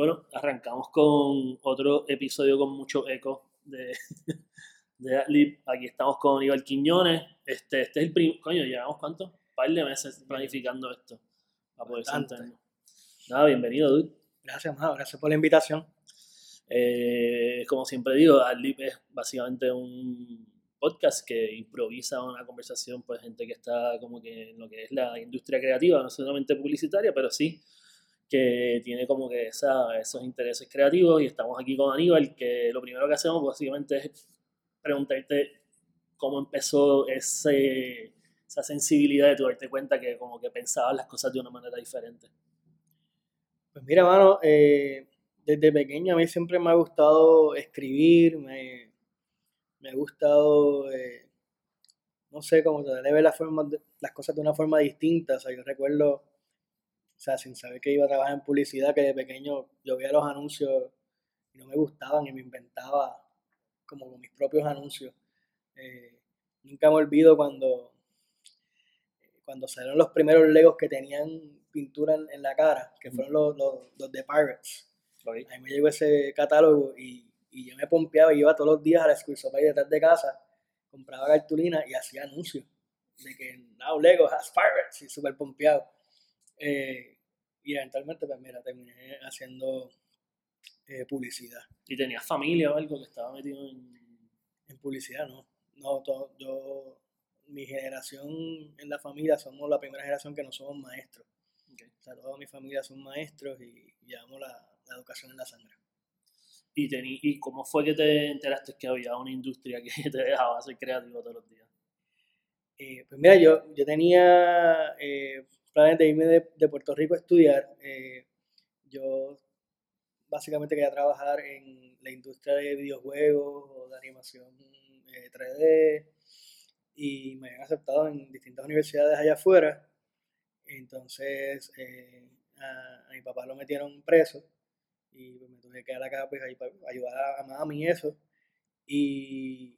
Bueno, arrancamos con otro episodio con mucho eco de, de Adlib. Aquí estamos con Iván Quiñones. Este, este es el primer. Coño, llevamos cuánto? Un par de meses planificando esto. Para poder sentarnos. Nada, bienvenido, dude. Gracias, Mao, gracias por la invitación. Eh, como siempre digo, Adlib es básicamente un podcast que improvisa una conversación, pues gente que está como que en lo que es la industria creativa, no solamente publicitaria, pero sí que tiene como que esa, esos intereses creativos y estamos aquí con Aníbal, que lo primero que hacemos básicamente es preguntarte cómo empezó ese, esa sensibilidad de tu darte cuenta que como que pensabas las cosas de una manera diferente. Pues mira, mano, eh, desde pequeño a mí siempre me ha gustado escribir, me, me ha gustado, eh, no sé, como tratar de ver de- las cosas de una forma distinta. O sea, yo recuerdo, o sea, sin saber que iba a trabajar en publicidad, que de pequeño yo veía los anuncios y no me gustaban y me inventaba como con mis propios anuncios. Eh, nunca me olvido cuando, cuando salieron los primeros Legos que tenían pintura en, en la cara, que fueron los, los, los de Pirates. A mí me llegó ese catálogo y, y yo me pompeaba y iba todos los días a la School Supply detrás de casa, compraba cartulina y hacía anuncios de que now Lego has Pirates y súper pompeado. Eh, y eventualmente, pues mira, terminé haciendo eh, publicidad. ¿Y tenías familia o algo que estaba metido en... En publicidad, no. No, to- yo, mi generación en la familia somos la primera generación que no somos maestros. Ok. O sea, toda mi familia son maestros y llevamos la, la educación en la sangre. ¿Y, tení- ¿Y cómo fue que te enteraste que había una industria que te dejaba ser creativo todos los días? Eh, pues mira, yo, yo tenía eh, planes de irme de, Puerto Rico a estudiar. Eh, yo básicamente quería trabajar en la industria de videojuegos o de animación eh, 3D y me habían aceptado en distintas universidades allá afuera. Entonces eh, a, mi papá lo metieron preso y me tuve que quedar acá pues, ahí para ayudar a, a mami y eso. Y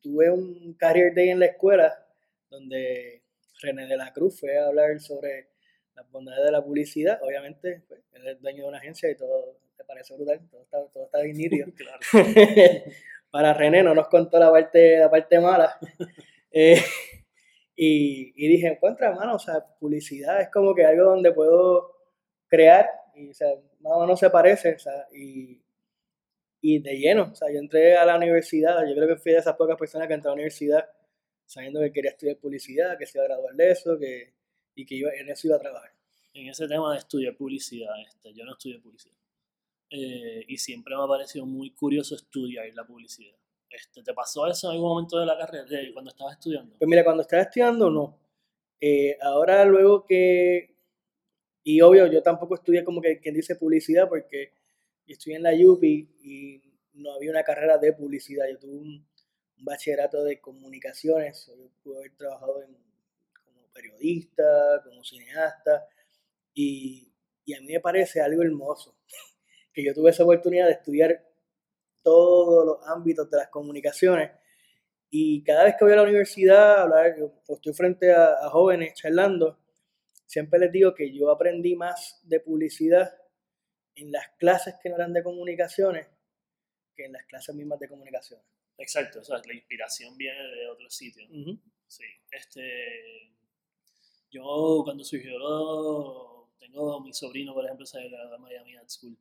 tuve un career day en la escuela donde René de la Cruz fue a hablar sobre las bondades de la publicidad. Obviamente, pues, él es dueño de una agencia y todo te parece brutal, todo está, todo está bien nítido. Para René no nos contó la parte, la parte mala. Eh, y, y dije, encuentra, mano, o sea, publicidad es como que algo donde puedo crear y, o sea, más o menos se parece, o sea, y, y de lleno, o sea, yo entré a la universidad, yo creo que fui de esas pocas personas que entró a la universidad sabiendo que quería estudiar publicidad, que se iba a graduar de eso, que, y que iba, en eso iba a trabajar. En ese tema de estudiar publicidad, este, yo no estudié publicidad. Eh, y siempre me ha parecido muy curioso estudiar la publicidad. Este, ¿Te pasó eso en algún momento de la carrera, de cuando estabas estudiando? Pues mira, cuando estaba estudiando, no. Eh, ahora luego que, y obvio, yo tampoco estudié como que quien dice publicidad porque estudié en la UPI y no había una carrera de publicidad. Yo tuve un, un bachillerato de comunicaciones, yo pude haber trabajado en- como periodista, como cineasta, y, y a mí me parece algo hermoso que yo tuve esa oportunidad de estudiar todos los ámbitos de las comunicaciones y cada vez que voy a la universidad, a hablar, estoy frente a, a jóvenes charlando, siempre les digo que yo aprendí más de publicidad en las clases que no eran de comunicaciones que en las clases mismas de comunicaciones. Exacto, o sea, la inspiración viene de otro sitio. Sí, este. Yo cuando surgió lo- Tengo mi sobrino, por ejemplo, se graduó de Miami Art School.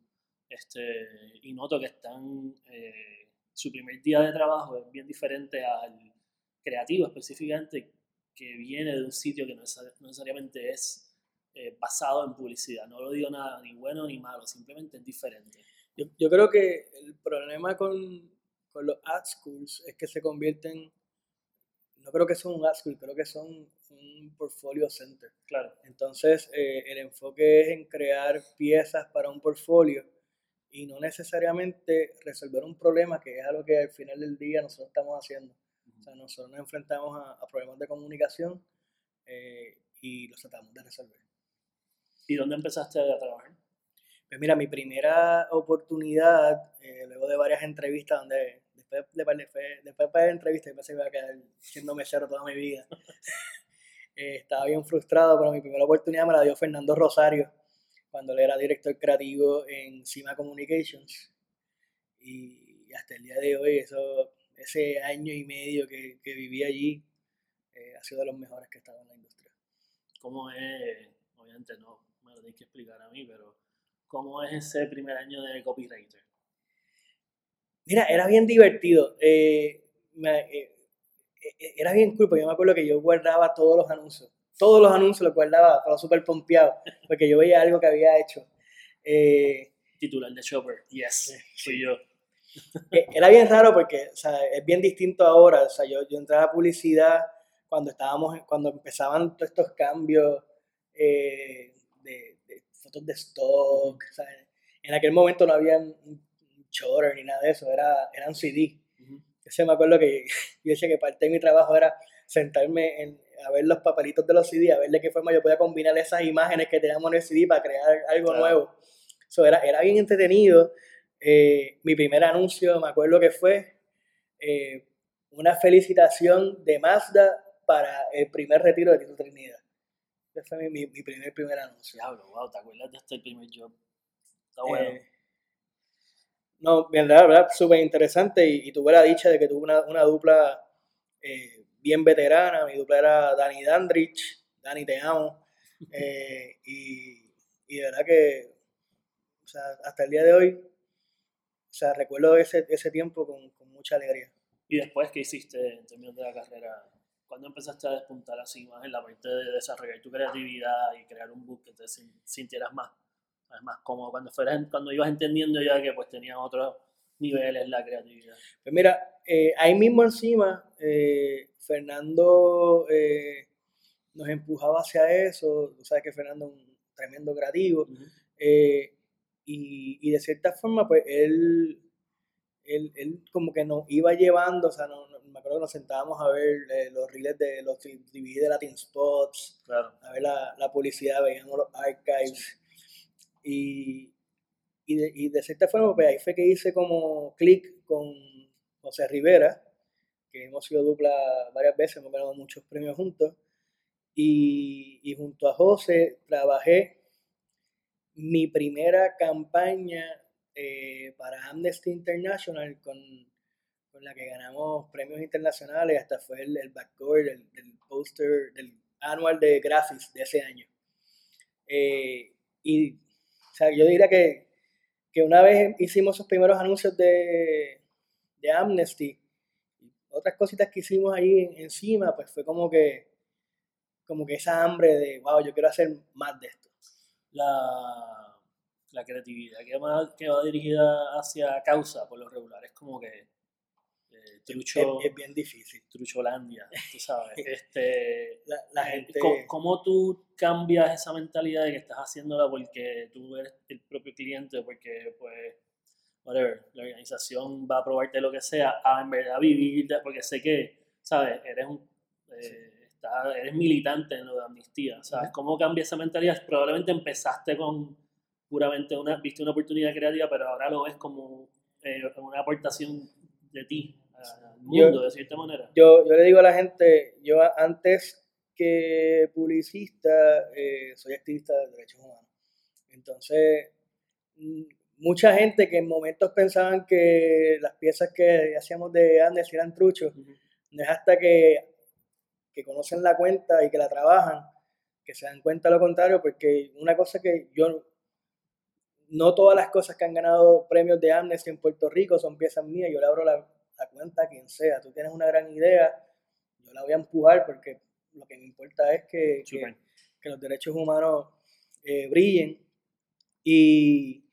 Este, y noto que están. eh, su primer día de trabajo es bien diferente al creativo específicamente, que viene de un sitio que no, es- no necesariamente es eh, basado en publicidad. No lo digo nada ni bueno ni malo, simplemente es diferente. Yo, yo creo que el problema con, con los ad schools es que se convierten, no creo que son un ad school, creo que son un portfolio center. Claro. Entonces, eh, el enfoque es en crear piezas para un portfolio y no necesariamente resolver un problema que es algo que al final del día nosotros estamos haciendo. O sea, nosotros nos enfrentamos a, a problemas de comunicación eh, y los tratamos de resolver. ¿Y dónde empezaste a trabajar? Pues mira, mi primera oportunidad, eh, luego de varias entrevistas, donde después de, par de- fue- después de varias entrevistas yo pensé que iba a quedar siendo mesero toda mi vida. Eh, estaba bien frustrado, pero mi primera oportunidad me la dio Fernando Rosario cuando él era director creativo en Cima Communications. Y hasta el día de hoy, eso, ese año y medio que, que viví allí eh, ha sido de los mejores que he estado en la industria. ¿Cómo es, obviamente no me lo tienes que explicar a mí, pero cómo es ese primer año de copywriter? Mira, era bien divertido. Eh, eh, era bien cool, porque yo me acuerdo que yo guardaba todos los anuncios. Todos los anuncios los guardaba, estaba súper pompeado, porque yo veía algo que había hecho. Titular de Shopper, yes, fui yo. Era bien raro porque o sea, es bien distinto ahora. O sea, yo, yo entraba a publicidad cuando estábamos, cuando empezaban todos estos cambios eh, de, fotos de stock, en aquel momento no había un shorter ni nada de eso, era, eran CD. Yo me acuerdo que yo decía que parte de mi trabajo era sentarme en, a ver los papelitos de los CD, a ver de qué forma yo podía combinar esas imágenes que teníamos en el CD para crear algo nuevo. Eso era, era bien entretenido. Eh, mi primer anuncio, me acuerdo que fue eh, una felicitación de Mazda para el primer retiro de Tito Trinidad. Ese fue mi, mi, primer, primer anuncio. Diablo, wow, ¿te acuerdas de este primer job? Está bueno. Eh, no, verdad, verdad, súper interesante y, tuve la dicha de que tuve una, una dupla eh, bien veterana. Mi dupla era Dani Dandrich, Dani te amo. Eh, y, y de verdad que, o sea, hasta el día de hoy, o sea, recuerdo ese, ese tiempo con, con mucha alegría. ¿Y después qué hiciste en términos de la carrera? ¿Cuándo empezaste a despuntar así más en la parte de desarrollar tu creatividad y crear un book que te sintieras más, más cómodo cuando, fueras, cuando ibas entendiendo ya que pues tenían otros niveles la creatividad? Pues mira, eh, ahí mismo encima, eh, Fernando eh, nos empujaba hacia eso, tú sabes que Fernando es un tremendo creativo, y, y, de cierta forma, pues él, él, él, como que nos iba llevando, o sea, no, me acuerdo que nos sentábamos a ver los reels de los DVD de Latin Spots, a ver la, la, publicidad, veíamos los archives. Y, y, de, y de cierta forma, pues ahí fue que hice como clic con José Rivera, que hemos sido dupla varias veces, hemos ganado muchos premios juntos. Y, y junto a José trabajé mi primera campaña eh, para Amnesty International con con la que ganamos premios internacionales, hasta fue el, el backcover del, del poster, del anual de graphics de ese año. Eh, y o sea, yo diría que, que, una vez hicimos esos primeros anuncios de, de Amnesty, otras cositas que hicimos ahí encima, pues fue como que, como que esa hambre de, wow, yo quiero hacer más de esto. La, la creatividad que va, que va dirigida hacia causa, por lo regular, es como que trucho. Es, bien difícil. Trucholandia, tú sabes. este, la, gente... ¿cómo, tú cambias esa mentalidad de que estás haciéndola porque tú eres el propio cliente, porque, pues, whatever, la organización va a probarte lo que sea, a en verdad vivir, porque sé que, ¿sabes? Eres un. Eh, eres militante en lo de amnistía, ¿sabes? ¿Cómo cambia esa mentalidad? Probablemente empezaste con puramente una, viste una oportunidad creativa, pero ahora lo ves como eh, una aportación de ti mundo, de cierta manera. Yo, yo le digo a la gente, yo antes que publicista, eh, soy activista de derechos humanos. Entonces, mm, mucha gente que en momentos pensaban que las piezas que hacíamos de Andes eran truchos, no es hasta que, que conocen la cuenta y que la trabajan, que se dan cuenta lo contrario, porque una cosa que yo, no todas las cosas que han ganado premios de Amnesty en Puerto Rico son piezas mías, yo le abro la cuenta quien sea. Tú tienes una gran idea, yo la voy a empujar porque lo que me importa es que, que, los derechos humanos eh, brillen. Y,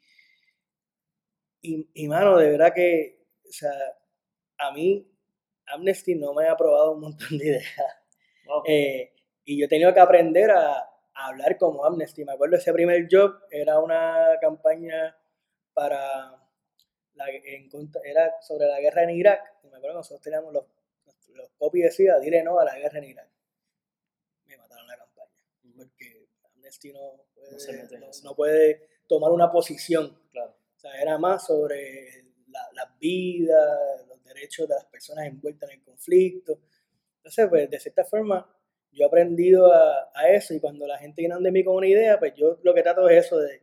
y, y, mano, de verdad que, o sea, a mí Amnesty no me ha aprobado un montón de ideas. Eh, y yo he tenido que aprender a, a, hablar como Amnesty. Me acuerdo ese primer job, era una campaña para la, en, era sobre la guerra en Irak. Y me acuerdo que nosotros teníamos los, los copies decía, dile no a la guerra en Irak. Me mataron la campaña. Porque Amnesty no puede, no, puede tomar una posición. Claro. O sea, era más sobre la, las vidas, los derechos de las personas envueltas en el conflicto. Entonces, pues, de cierta forma, yo he aprendido a, a, eso y cuando la gente viene de mí con una idea, pues yo lo que trato es eso de,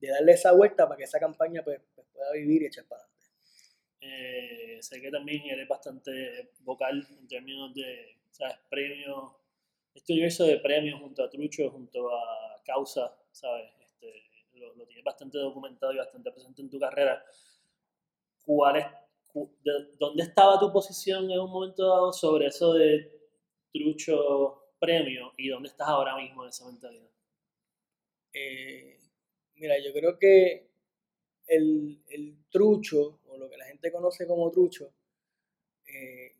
de darle esa vuelta para que esa campaña pues pueda vivir y echar para adelante. Eh, sé que también eres bastante vocal en términos de ¿sabes? premios, este universo de premios junto a Trucho, junto a Causa, ¿sabes? Este, lo, lo, tienes bastante documentado y bastante presente en tu carrera. ¿Cuál es, de, ¿Dónde estaba tu posición en un momento dado sobre eso de Trucho premio y dónde estás ahora mismo en esa mentalidad? Eh, mira, yo creo que el, el, trucho, o lo que la gente conoce como trucho, eh,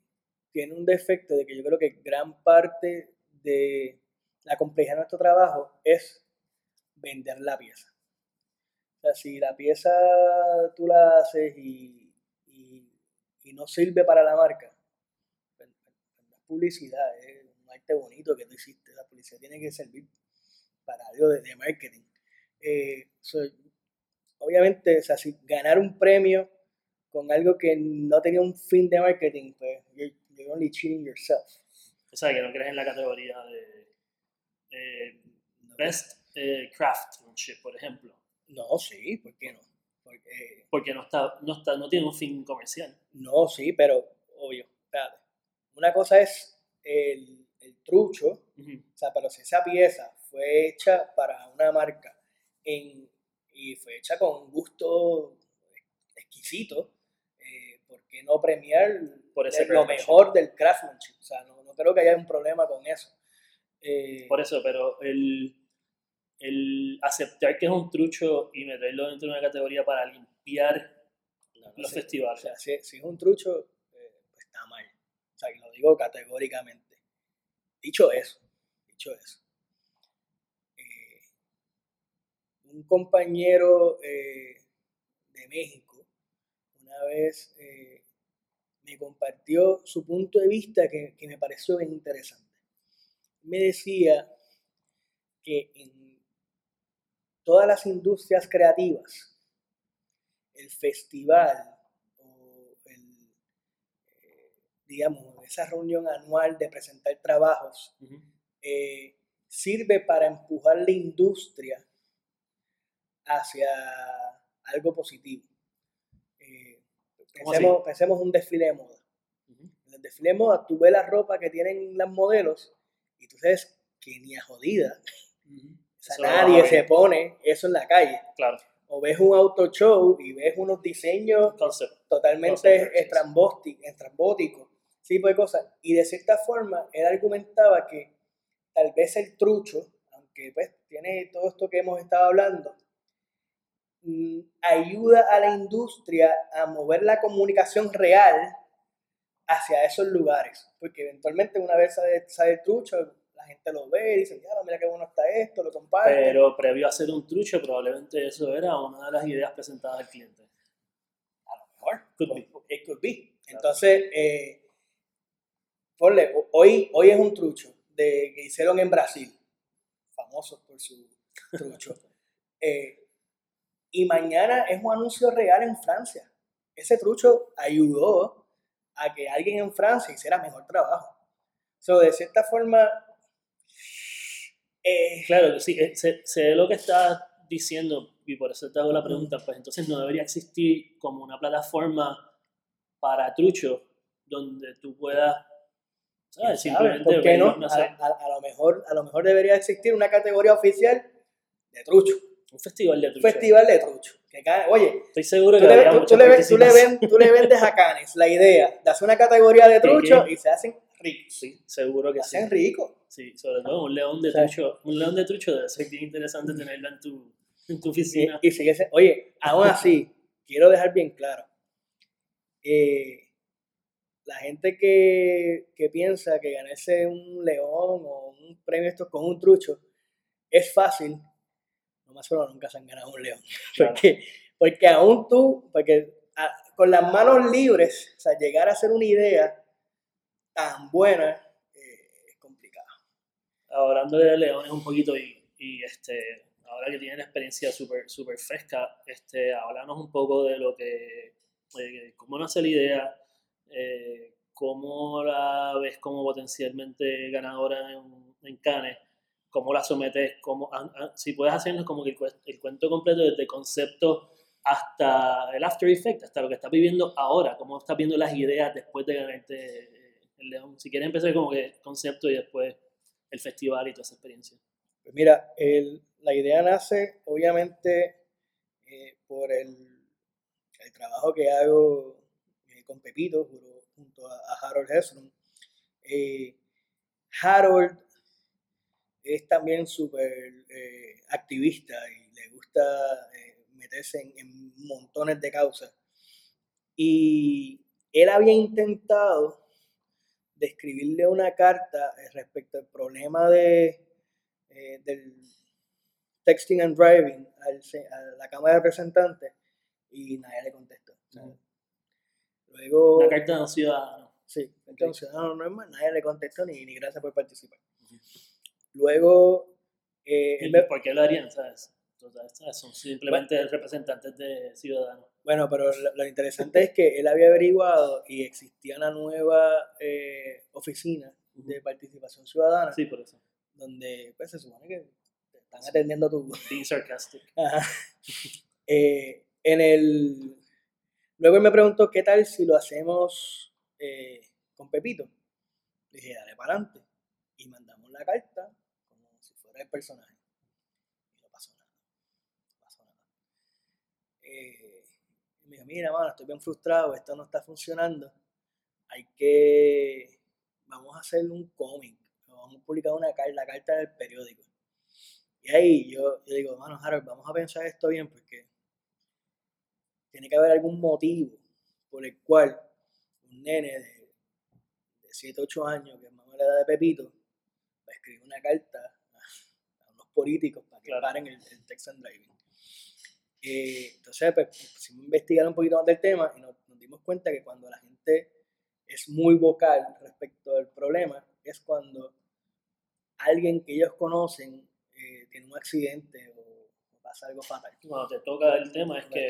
tiene un defecto de que yo creo que gran parte de la complejidad de nuestro trabajo es vender la pieza. O sea, si la pieza tú la haces y, y, no sirve para la marca, pues, pues, publicidad, es un arte bonito que tú hiciste. La publicidad tiene que servir para algo de, marketing. Eh, obviamente, o sea, si ganar un premio con algo que no tenía un fin de marketing, pues you're, you're only cheating yourself. O sea, que no crees en la categoría de eh, Best eh, Craftsmanship, por ejemplo. No, sí, ¿por qué no? Porque, Porque no, está, no, está, no tiene un fin comercial. No, sí, pero obvio. Espérate. Una cosa es el, el trucho, uh -huh. o sea, pero si esa pieza fue hecha para una marca en, y fue hecha con un gusto exquisito, eh, ¿por qué no premiar Por ese lo mejor del craftsmanship? O sea, no, no, creo que haya un problema con eso. Eh, Por eso, pero el, el, aceptar que es un trucho y meterlo dentro de una categoría para limpiar no, no los festivales. O sea, si, si, es un trucho, eh, pues está mal. O sea, que lo digo categóricamente. Dicho eso, dicho eso. Un compañero eh, de México una vez eh, me compartió su punto de vista que, que, me pareció bien interesante. Me decía que en todas las industrias creativas, el festival o el, eh, digamos, esa reunión anual de presentar trabajos, uh -huh. sirve para empujar la industria hacia algo positivo. Eh, pensemos, pensemos, un desfile de moda. Uh -huh. En el desfile de moda, tú ves la ropa que tienen las modelos y tú sabes que ni a jodida. Uh -huh. o sea, nadie se pone eso en la calle. Claro. O ves un auto show y ves unos diseños Concept. totalmente estrambóticos, ese tipo de cosas. Y de cierta forma, él argumentaba que tal vez el trucho, aunque pues tiene todo esto que hemos estado hablando, ayuda a la industria a mover la comunicación real hacia esos lugares. Porque eventualmente una vez sale, sale trucho, la gente lo ve y dice, ya, mira qué bueno está esto, lo comparte. Pero previo a hacer un trucho, probablemente eso era una de las ideas presentadas al cliente. A lo mejor. Could be. It could be. Entonces, eh, ponle, hoy, hoy es un trucho de, que hicieron en Brasil, famosos por su trucho. eh, y mañana es un anuncio real en Francia. Ese trucho ayudó a que alguien en Francia hiciera mejor trabajo. So, de cierta forma... Eh, claro, sí, sé, sé, lo que estás diciendo y por eso te hago la pregunta, pues entonces no debería existir como una plataforma para trucho donde tú puedas ¿sabes? Simplemente ¿Por qué no? no sé. a, a, a, lo mejor, a lo mejor debería existir una categoría oficial de trucho. Un festival de trucho. Festival de trucho. Que oye, estoy seguro tú que le, tú, tú, le, tú, le ven, tú le vendes a Canes la idea de hacer una categoría de trucho y se hacen ricos. Sí, seguro que se sí. hacen ricos. Sí, sobre todo un león de trucho. Un león de trucho debe ser bien interesante tenerlo en tu, en tu oficina. Y, y sigue oye, aún así, quiero dejar bien claro. Eh, la gente que, que, piensa que ganarse un león o un premio esto con un trucho es fácil, no más solo nunca se han ganado un león. Claro. Porque, porque aún tú, porque a, con las manos libres, o sea, llegar a hacer una idea tan buena eh, es complicado. Hablando de leones un poquito y, y este, ahora que tienen experiencia súper super fresca, este, háblanos un poco de lo que, eh, cómo nace la idea, eh, cómo la ves como potencialmente ganadora en, en Cannes, cómo la sometes, cómo, si puedes hacernos como que el, cuento completo desde concepto hasta el after effect, hasta lo que estás viviendo ahora, cómo estás viendo las ideas después de ganarte eh, el León. Si quieres empezar como que concepto y después el festival y toda esa experiencia. Pues mira, la idea nace obviamente eh, por el, trabajo que hago eh, con Pepito junto a, Harold Hesron. Harold es también súper activista y le gusta meterse en, montones de causas. Y él había intentado describirle una carta eh, respecto al problema de, eh, del texting and driving a la Cámara de Representantes y nadie le contestó. Luego, una carta de un ciudadano. Sí, entonces no es más, nadie le contestó ni, ni gracias por participar. Luego... Eh, ¿Por qué lo harían, sabes? son simplemente representantes de ciudadanos. Bueno, pero lo, interesante es que él había averiguado y existía una nueva eh, oficina de participación ciudadana. Sí, por eso. Donde pues, se supone que te están atendiendo tu... Being sarcastic. Eh, en el... Luego él me preguntó qué tal si lo hacemos eh, con Pepito. dije, dale para adelante. Y mandamos la carta como si fuera el personaje. me dijo, mira, mano, estoy bien frustrado, esto no está funcionando. Hay que, vamos a hacer un cómic, vamos a publicar una carta, la carta del periódico. Y ahí yo, yo digo, mano, Harold, vamos a pensar esto bien porque tiene que haber algún motivo por el cual un nene de, de 7, 8 años, que es más la edad de Pepito, va a escribir una carta políticos para que paren el, el Texan Driving. Eh, entonces, pues, pusimos a investigar un poquito más del tema y nos, dimos cuenta que cuando la gente es muy vocal respecto al problema, es cuando alguien que ellos conocen eh, tiene un accidente o, pasa algo fatal. Cuando te toca el tema es que...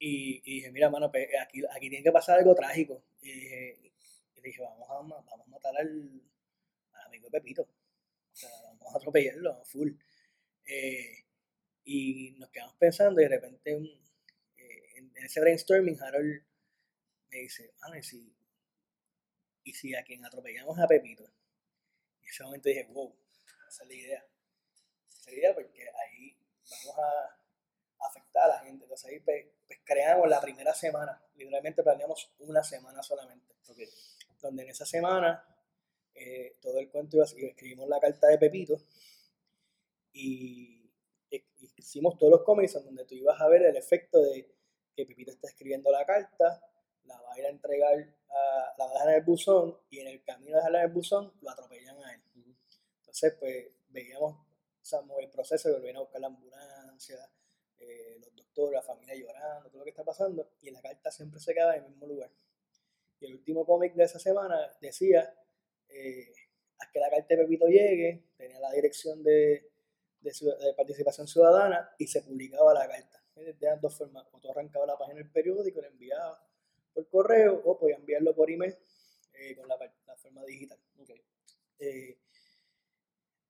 Y, dije, mira, mano, pues, aquí, aquí tiene que pasar algo trágico. Y dije, vamos, a, vamos a matar al, amigo de Pepito. Sea, vamos a atropellarlo, full. Eh, y nos quedamos pensando y de repente eh, en, ese brainstorming Harold me dice, ah, ¿y si, y si a quien atropellamos a Pepito? Y en ese momento dije, wow, esa es la idea. Esa es la idea porque ahí vamos a afectar a la gente. Entonces ahí pues, pues creamos la primera semana, literalmente planeamos una semana solamente. Donde en esa semana eh, todo el cuento iba a escribimos la carta de Pepito y hicimos todos los cómics en donde tú ibas a ver el efecto de que Pepito está escribiendo la carta, la va a ir a entregar, a, la va a dejar en el buzón y en el camino de dejarla en el buzón lo atropellan a él. Entonces, pues veíamos o el proceso de volver a buscar la ambulancia, eh, los doctores, la familia llorando, todo lo que está pasando, y la carta siempre se queda en el mismo lugar. Y el último cómic de esa semana decía, eh, haz que la carta de Pepito llegue, tenía la dirección de, de, participación ciudadana y se publicaba la carta. De dos formas, o tú arrancabas la página del periódico, la enviabas por correo o podías enviarlo por email eh, con la, forma digital. Eh,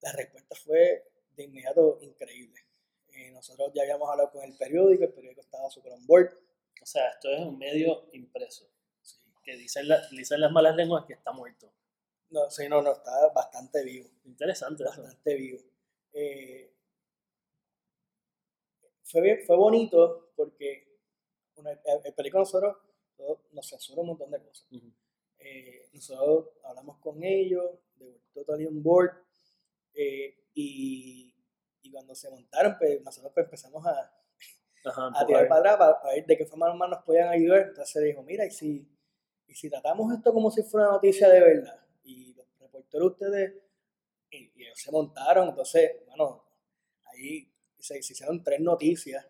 la respuesta fue de inmediato increíble. Eh, nosotros ya habíamos hablado con el periódico, el periódico estaba súper on board. O sea, esto es un medio impreso. Que dicen, dicen las malas lenguas que está muerto. No, sí, no, no, está bastante vivo. Interesante. Bastante vivo. Eh, fue, fue bonito porque el, película nosotros nos censuró un montón de cosas. Eh, nosotros hablamos con ellos, de totally on board, eh, y, y, cuando se montaron, pues nosotros pues, empezamos a, a tirar para atrás para, ver de qué forma más nos podían ayudar. Entonces se dijo, mira, y si, y si tratamos esto como si fuera una noticia de verdad, reporteros ustedes y, ellos se montaron, entonces, bueno, ahí se, hicieron tres noticias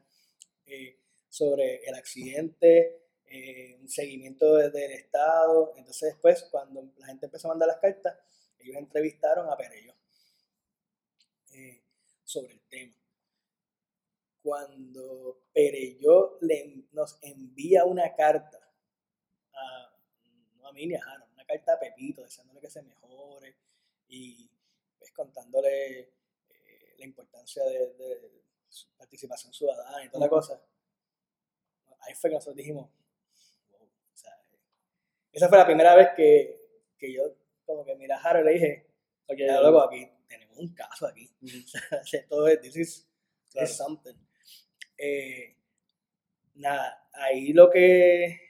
eh, sobre el accidente, eh, un seguimiento desde el Estado, entonces después cuando la gente empezó a mandar las cartas, ellos entrevistaron a Perello eh, sobre el tema. Cuando Perello le, nos envía una carta a, mí ni a Jano, carta a Pepito, deseándole que se mejore y pues, contándole eh, la importancia de, de, su participación ciudadana y toda la cosa. Ahí fue que nosotros dijimos, o sea, esa fue la primera vez que, que yo como que mira a Harold le dije, ok, luego aquí tenemos un caso aquí. Todo es, this is, something. Eh, nada, ahí lo que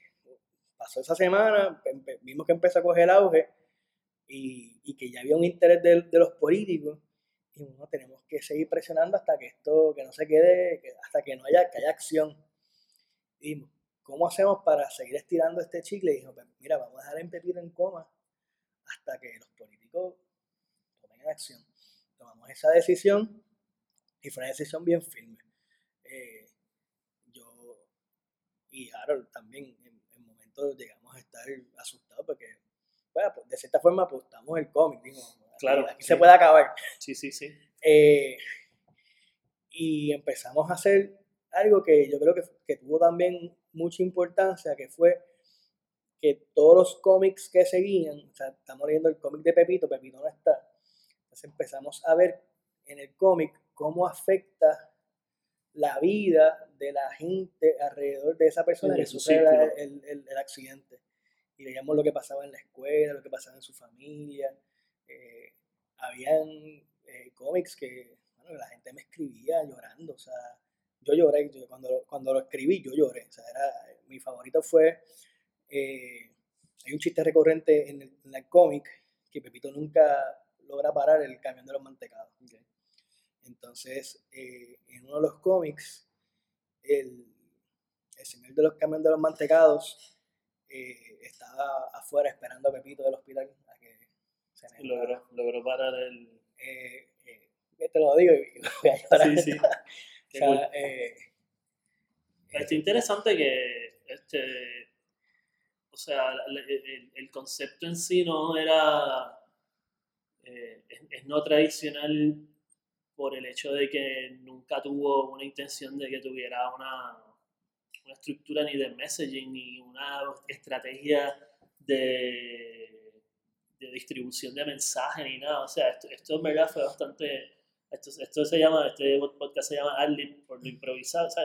pasó esa semana, vimos que empezó a coger auge y, que ya había un interés de, de los políticos y bueno, tenemos que seguir presionando hasta que esto, que no se quede, hasta que no haya, que haya acción. Y ¿cómo hacemos para seguir estirando este chicle? Y dijo, pues, mira, vamos a dejar en Pepito en coma hasta que los políticos tomen acción. Tomamos esa decisión y fue una decisión bien firme. Eh, yo y Harold también momentos llegamos a estar asustados porque bueno, pues, de cierta forma apostamos el cómic, digo, claro, aquí, se puede acabar. Sí, sí, sí. Eh, y empezamos a hacer algo que yo creo que, que tuvo también mucha importancia, que fue que todos los cómics que seguían, o sea, estamos leyendo el cómic de Pepito, Pepito no está, entonces empezamos a ver en el cómic cómo afecta la vida de la gente alrededor de esa persona que sufre el, el, accidente. Y veíamos lo que pasaba en la escuela, lo que pasaba en su familia. Eh, habían eh, cómics que bueno, la gente me escribía llorando, o sea, yo lloré, cuando, cuando lo escribí yo lloré, o sea, era, mi favorito fue eh, hay un chiste recurrente en el, cómic que Pepito nunca logra parar el camión de los mantecados. Entonces, eh, en uno de los cómics, el, señor de los camiones de los mantecados eh, estaba afuera esperando a Pepito del hospital a que se logró, logró parar el... te lo digo y voy a Sí, sí. es interesante que este, o sea, el, concepto en sí no era, eh, es, no tradicional por el hecho de que nunca tuvo una intención de que tuviera una, una estructura ni de messaging ni una estrategia de, de distribución de mensaje ni nada. O sea, esto, esto en verdad fue bastante esto, esto, se llama, este podcast se llama Adlib por lo improvisado, o sea,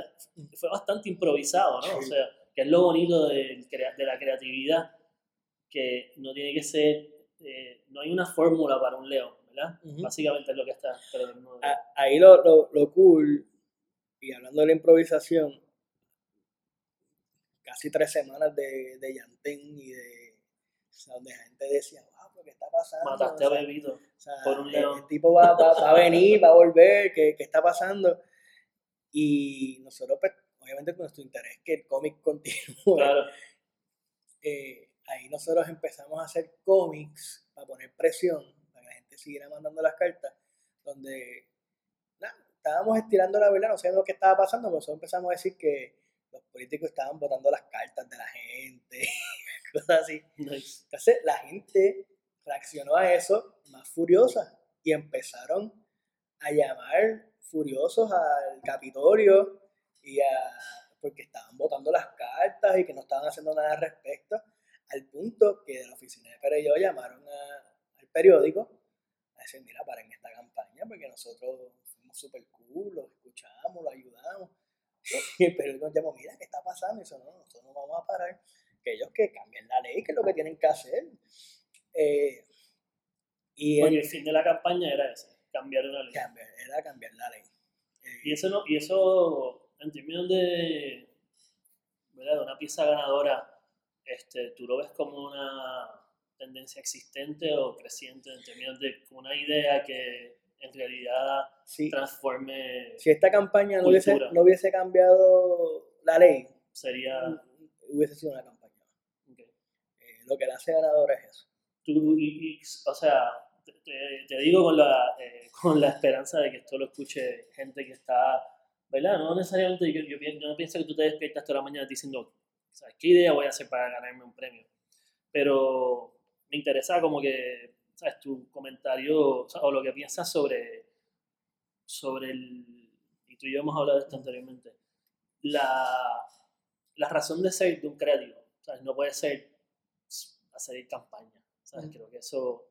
fue bastante improvisado, ¿no? O sea, que es lo bonito de, de la creatividad, que no tiene que ser, eh, no hay una fórmula para un león, ¿verdad? Básicamente es lo que está. Ahí lo, lo, lo, cool, y hablando de la improvisación, casi tres semanas de, de Yantén y de, donde la gente decía, wow, ¿qué está pasando? Mataste a Bebito por un león. El, tipo va, va, va, a venir, va a volver, ¿qué, ¿qué está pasando? Y nosotros pues, obviamente con nuestro interés que el cómic continúe. Claro. Eh, ahí nosotros empezamos a hacer cómics para poner presión, que gente siguiera mandando las cartas, donde nada, estábamos estirando la verdad, no sabíamos lo que estaba pasando, pero nosotros empezamos a decir que los políticos estaban votando las cartas de la gente, cosas así. Entonces la gente reaccionó a eso más furiosa y empezaron a llamar furiosos al Capitolio y porque estaban votando las cartas y que no estaban haciendo nada al respecto, al punto que de la oficina de Pereyó llamaron al periódico a decir, mira, paren esta campaña porque nosotros fuimos súper cool, lo escuchamos, lo ayudamos. Y el periódico nos llamó, mira, ¿qué está pasando? Y eso, no, nosotros no vamos a parar. Que ellos que cambien la ley, que es lo que tienen que hacer. Eh, y el, fin de la campaña era ese, cambiar una ley. era cambiar la ley. y eso no, y eso en términos de, de una pieza ganadora, este, ¿tú lo ves como una tendencia existente o creciente en términos de una idea que en realidad transforme. Si esta campaña no hubiese, no hubiese, cambiado la ley, sería. hubiese sido una campaña. Eh, lo que la hace ganadora es eso. Tú, o sea, te, digo con la, eh, con la esperanza de que esto lo escuche gente que está ¿verdad? No necesariamente yo, yo, no pienso que tú te despiertas toda la mañana diciendo, ¿sabes qué idea voy a hacer para ganarme un premio? Pero me interesa como que, ¿sabes? Tu comentario o, lo que piensas sobre, sobre el, y tú y yo hemos hablado de esto anteriormente, la, la razón de ser de un creativo, ¿sabes? No puede ser hacer campaña, ¿sabes? Creo que eso...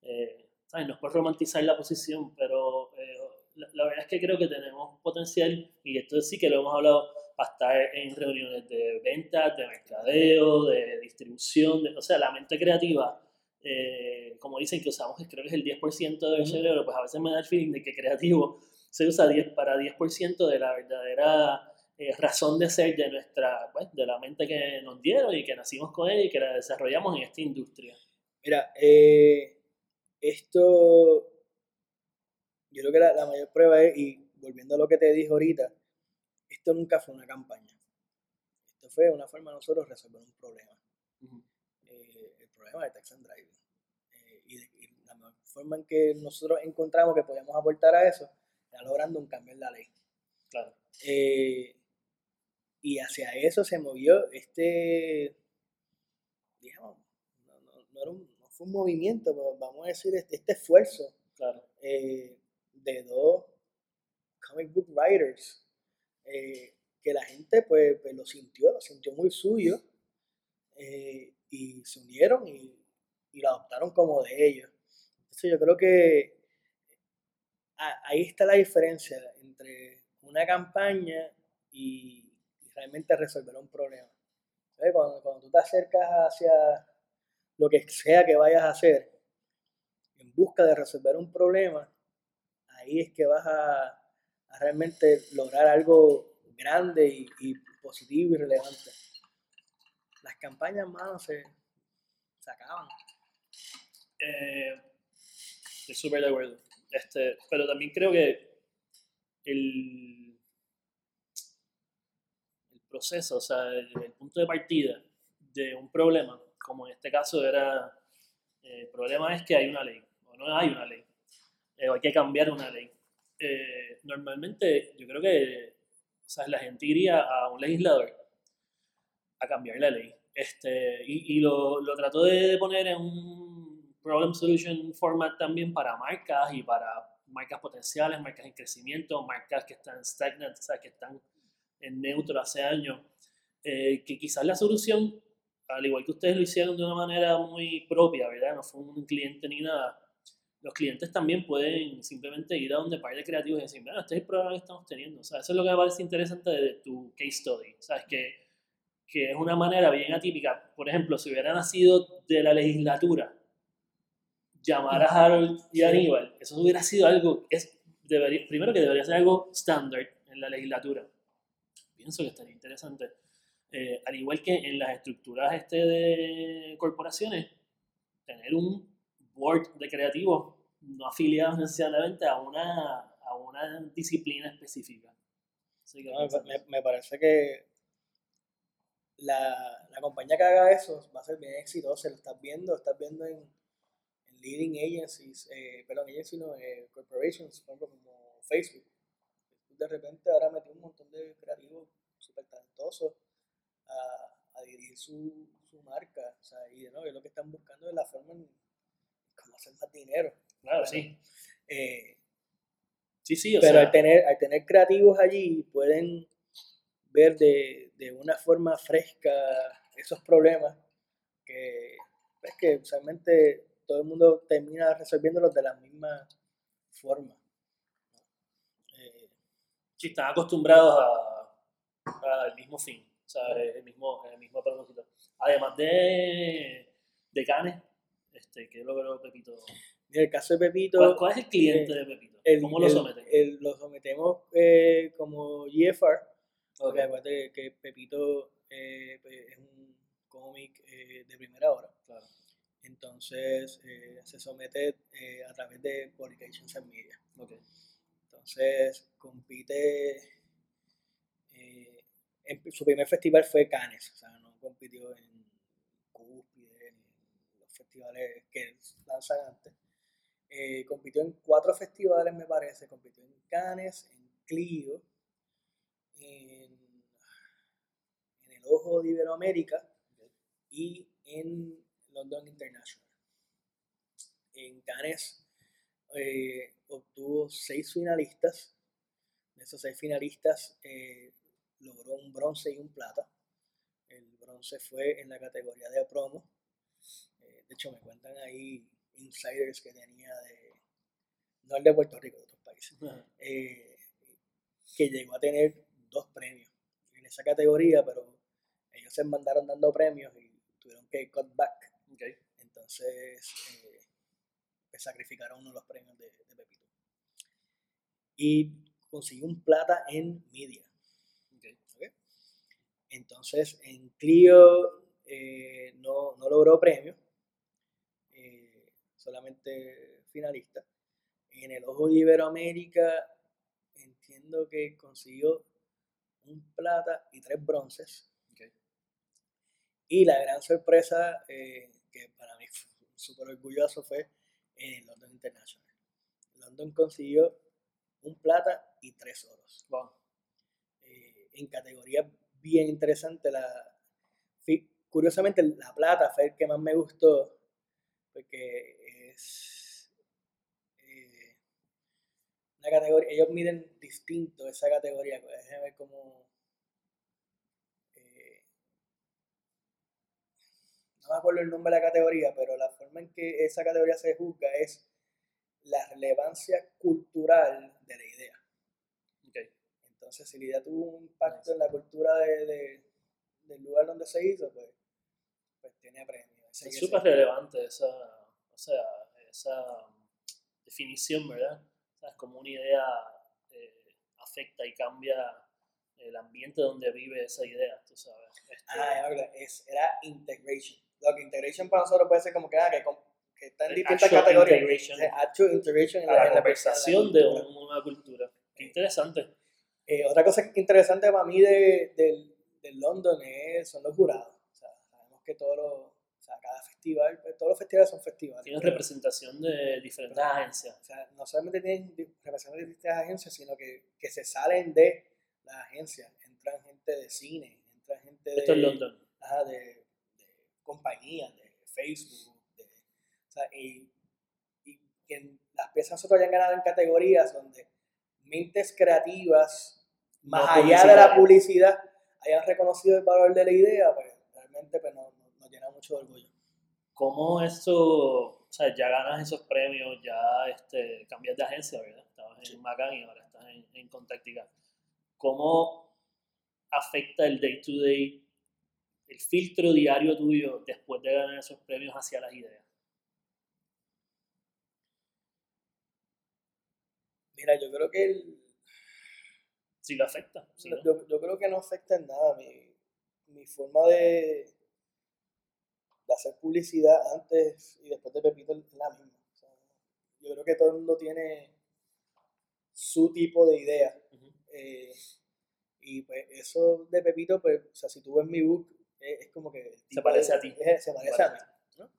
Eh, ¿sabes? No es por romantizar la posición, pero eh, la, verdad es que creo que tenemos potencial, y esto sí que lo hemos hablado, para estar en reuniones de ventas, de mercadeo, de distribución, o sea, la mente creativa, eh, como dicen que usamos, creo que es el 10% del cerebro, pues a veces me da el feeling de que creativo se usa 10 para 10% de la verdadera eh, razón de ser de nuestra, pues, de la mente que nos dieron y que nacimos con ella y que la desarrollamos en esta industria. Mira, eh, esto, yo creo que la, mayor prueba es, y volviendo a lo que te dije ahorita, esto nunca fue una campaña. Esto fue una forma de nosotros resolver un problema. Eh, el problema de Tax and Drive. y, la forma en que nosotros encontramos que podíamos aportar a eso era logrando un cambio en la ley. Claro. Eh, y hacia eso se movió este, digamos, no, fue un movimiento, vamos a decir, este, este esfuerzo eh, de dos comic book writers, eh, que la gente pues, pues, lo sintió, lo sintió muy suyo, y se unieron y, lo adoptaron como de ellos. Entonces yo creo que ahí está la diferencia entre una campaña y, realmente resolver un problema. Cuando, cuando, tú te acercas hacia lo que sea que vayas a hacer, en busca de resolver un problema, ahí es que vas a, realmente lograr algo grande y, positivo y relevante. Las campañas, más se, acaban. Eh, estoy súper de acuerdo. Este, pero también creo que el, el proceso, o sea, el, punto de partida de un problema, como en este caso era, eh, el problema es que hay una ley, o no hay una ley, eh, o hay que cambiar una ley. Eh, normalmente yo creo que o sea, la gente iría a un legislador a cambiar la ley. Este, y, y lo, lo trató de poner en un problem solution format también para marcas y para marcas potenciales, marcas en crecimiento, marcas que están stagnant, o sea, que están en neutro hace años, eh, que quizás la solución, al igual que ustedes lo hicieron de una manera muy propia, ¿verdad? No fue un cliente ni nada. Los clientes también pueden simplemente ir a donde par de creativos y decir, bueno, este es el problema que estamos teniendo. O sea, eso es lo que me parece interesante de tu case study. ¿Sabes? Que, que es una manera bien atípica. Por ejemplo, si hubiera nacido de la legislatura, llamar a Harold y Aníbal, eso hubiera sido algo, es, debería, primero que debería ser algo estándar en la legislatura. Pienso que estaría interesante. Eh, al igual que en las estructuras este de corporaciones, tener un board de creativos no afiliados necesariamente a una, a una disciplina específica. me, me, parece que la, la, compañía que haga eso va a ser bien exitosa, lo estás viendo, estás viendo en, leading agencies, eh, perdón, agencies no, eh, corporations, por ejemplo, como Facebook. De repente ahora metió un montón de creativos súper talentosos a, a, dirigir su, su marca, o sea, y, ¿no? lo que están buscando es la forma en hacer más dinero. Claro, sí. Eh, sí, sí, o pero sea, al tener, al tener creativos allí pueden ver de, de una forma fresca esos problemas que, es pues, que usualmente todo el mundo termina resolviéndolos de la misma forma. Eh, sí, están acostumbrados al mismo fin, o sea, el mismo, el mismo propósito. Además de, de Canes, este, ¿qué es lo que Pepito? En el caso de Pepito. ¿Cuál, es el cliente de Pepito? ¿Cómo lo someten? lo sometemos eh, como GFR. Porque acuérdate que Pepito eh, pues, es un cómic eh, de primera hora. Claro. Entonces eh, se somete eh, a través de Publications and Media. Entonces compite. Eh, en, su primer festival fue Cannes, o sea, no compitió en Cúspide ni en los festivales que lanzan antes. compitió en cuatro festivales, me parece. Compitió en Cannes, en Clio, en, en El Ojo de Iberoamérica y en London International. En Cannes eh, obtuvo seis finalistas. De esos seis finalistas eh, logró un bronce y un plata. El bronce fue en la categoría de promo. De hecho, me cuentan ahí insiders que tenía de, no el de Puerto Rico, de otros países, eh, que llegó a tener dos premios en esa categoría, pero ellos se mandaron dando premios y tuvieron que cut back. Entonces, eh, pues sacrificaron uno de los premios de, de Pepito. Y consiguió un plata en media. Entonces, en Clio eh, no, no, logró premio, solamente finalista. En el Ojo de Iberoamérica entiendo que consiguió un plata y tres bronces. Y la gran sorpresa, eh, que para mí fue súper orgulloso, fue en London International. London consiguió un plata y tres oros. en categorías bien interesante. La, curiosamente, la plata fue el que más me gustó, porque es eh, una categoría, ellos miden distinto esa categoría, pues, déjenme ver cómo... Eh, no me acuerdo el nombre de la categoría, pero la forma en que esa categoría se juzga es la relevancia cultural de la idea. Entonces, si la idea tuvo un impacto en la cultura de, del lugar donde se hizo, pues, pues tiene premio. es súper relevante esa, o sea, esa definición, ¿verdad? O sea, es como una idea eh, afecta y cambia el ambiente donde vive esa idea, tú sabes. Este ah, es, era integration. Lo que integration para nosotros puede ser como que, ah, que, que está en distintas categorías. Integration. Actual integration en la, la conversación de una cultura. Qué interesante. Eh, otra cosa interesante para mí de, London es, son los jurados. O sea, sabemos que todos los, festival, pues, todos los festivales son festivales. Tienen representación de diferentes agencias. O sea, no solamente tienen representación de diferentes agencias, sino que, que se salen de las agencias. Entran gente de cine, entra gente de... Esto London. Ajá, de, de compañías, de Facebook. De, o sea, y, y que las piezas nosotros hayan ganado en categorías donde mentes creativas más allá de la publicidad, hayan reconocido el valor de la idea, pues realmente pues, nos, llena mucho de orgullo. ¿Cómo esto, o sea, ya ganas esos premios, ya este, cambias de agencia, ¿verdad? Estabas en Macan y ahora estás en, en Contactica. ¿Cómo afecta el day to day, el filtro diario tuyo después de ganar esos premios hacia las ideas? Mira, yo creo que el, si lo afecta. yo, yo, creo que no afecta en nada. Mi, mi forma de, de, hacer publicidad antes y después de Pepito es la misma. yo creo que todo el mundo tiene su tipo de idea. Eh, y pues eso de Pepito, pues, o sea, si tú ves mi book, es, como que... Se parece a ti. se parece a mí. ¿no?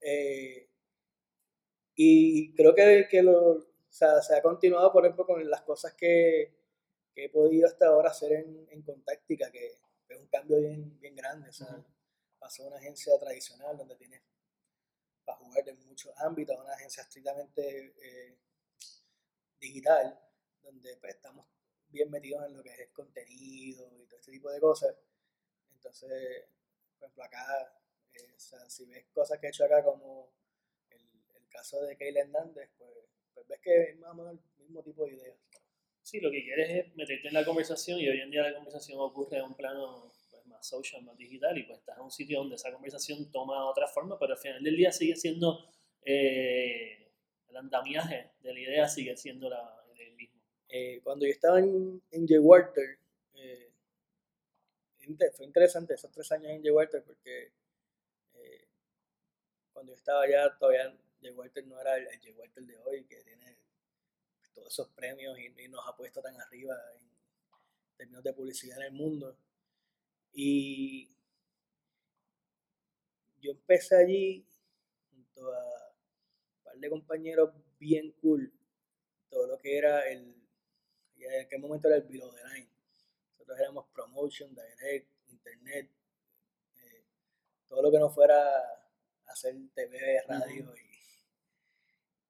Eh, y creo que, que lo, o sea, se ha continuado, por ejemplo, con las cosas que, que he podido hasta ahora hacer en, en Contactica, que es un cambio bien, bien grande. Pasó a una agencia tradicional donde tienes para jugar en muchos ámbitos, a una agencia estrictamente eh, digital, donde pues, estamos bien metidos en lo que es contenido y todo este tipo de cosas. Entonces, por ejemplo, acá, eh, o sea, si ves cosas que he hecho acá como el, el caso de Keila Hernández, pues, pues ves que es más o menos el mismo tipo de ideas. Sí, lo que quieres es meterte en la conversación y hoy en día la conversación ocurre en un plano social, más digital y pues estás en un sitio donde esa conversación toma otra forma, pero al final del día sigue siendo eh, el andamiaje de la idea sigue siendo la, el mismo. Eh, cuando yo estaba en, en J. Walter, eh, fue interesante esos tres años en J. Walter porque cuando yo estaba allá todavía J. Walter no era el, el J. Walter de hoy que tiene todos esos premios y, nos ha puesto tan arriba en términos de publicidad en el mundo. Y yo empecé allí junto a un par de compañeros bien cool, todo lo que era el, en aquel momento era el below the line. Nosotros éramos promotion, direct, internet, eh, todo lo que no fuera hacer TV, radio y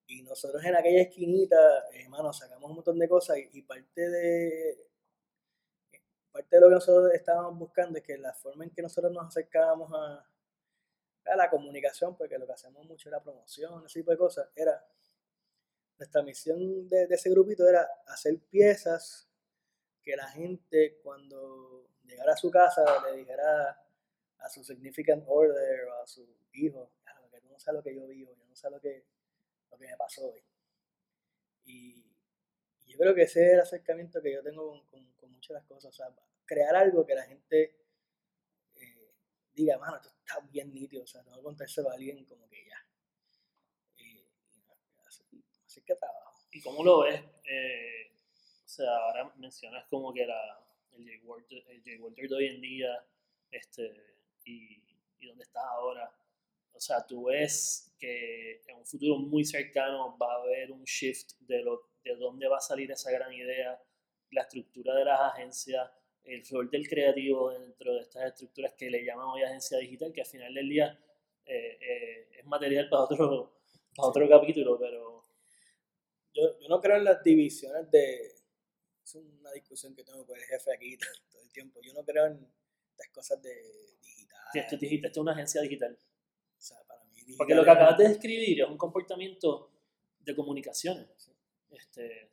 y nosotros en aquella esquinita, hermano, sacamos un montón de cosas y, parte de parte de lo que nosotros estábamos buscando es que la forma en que nosotros nos acercábamos a, la comunicación, porque lo que hacemos mucho era promoción, ese tipo de cosas, era, nuestra misión de, ese grupito era hacer piezas que la gente cuando llegara a su casa le dijera a su significant order o a su hijo, que tú no sabes lo que yo vivo, yo no sé lo que, lo que me pasó hoy. Y, yo creo que ese es el acercamiento que yo tengo con, con, muchas de las cosas, o sea, crear algo que la gente eh, diga, mano, esto está bien nítido, o sea, tengo que contárselo a alguien como que ya. Y, así, que trabajo. ¿Y cómo lo ves? Eh, o sea, ahora mencionas como que la, el J. Walter, el Walter de hoy en día, este, y, y dónde está ahora. O sea, tú ves que en un futuro muy cercano va a haber un shift de, lo, de dónde va a salir esa gran idea, la estructura de las agencias, el rol del creativo dentro de estas estructuras que le llaman hoy agencia digital, que al final del día eh, eh, es material para otro, para otro capítulo, pero... Yo, yo no creo en las divisiones de... Es una discusión que tengo con el jefe aquí todo el tiempo. Yo no creo en las cosas de digital. esto es digital, esto es una agencia digital. O sea, para mí Porque lo que acabas de describir es un comportamiento de comunicaciones. Este,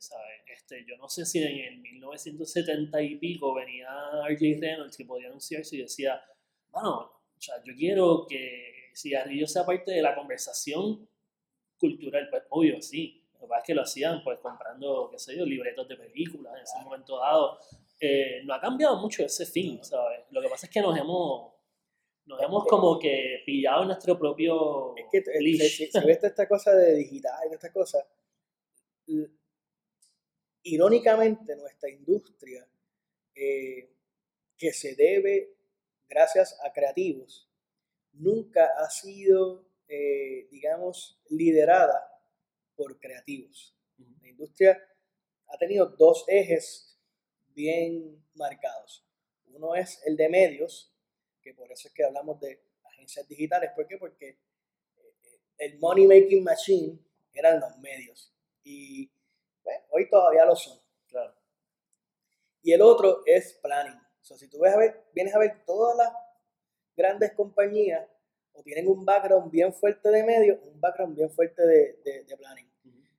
Este, yo no sé si en el 1970 y pico venía R.J. Reynolds que podía anunciarse y decía, bueno, o sea, yo quiero que cigarrillo sea parte de la conversación cultural. Pues obvio, sí. Lo que pasa es que lo hacían pues comprando, qué sé yo, libretos de películas en ese momento dado. Eh, no ha cambiado mucho ese fin, ¿sabes? Lo que pasa es que nos hemos nos hemos como que pillado nuestro propio es que eh, si, si, ves esta cosa de digital y esta cosa irónicamente nuestra industria, eh, que se debe gracias a creativos, nunca ha sido, eh, digamos, liderada por creativos. La industria ha tenido dos ejes bien marcados. Uno es el de medios, que por eso es que hablamos de agencias digitales. ¿Por qué? Porque eh, el money making machine eran los medios y pues, hoy todavía lo son. Claro. Y el otro es planning. O sea, si tú ves a ver, vienes a ver todas las grandes compañías o tienen un background bien fuerte de medio, un background bien fuerte de, de, planning.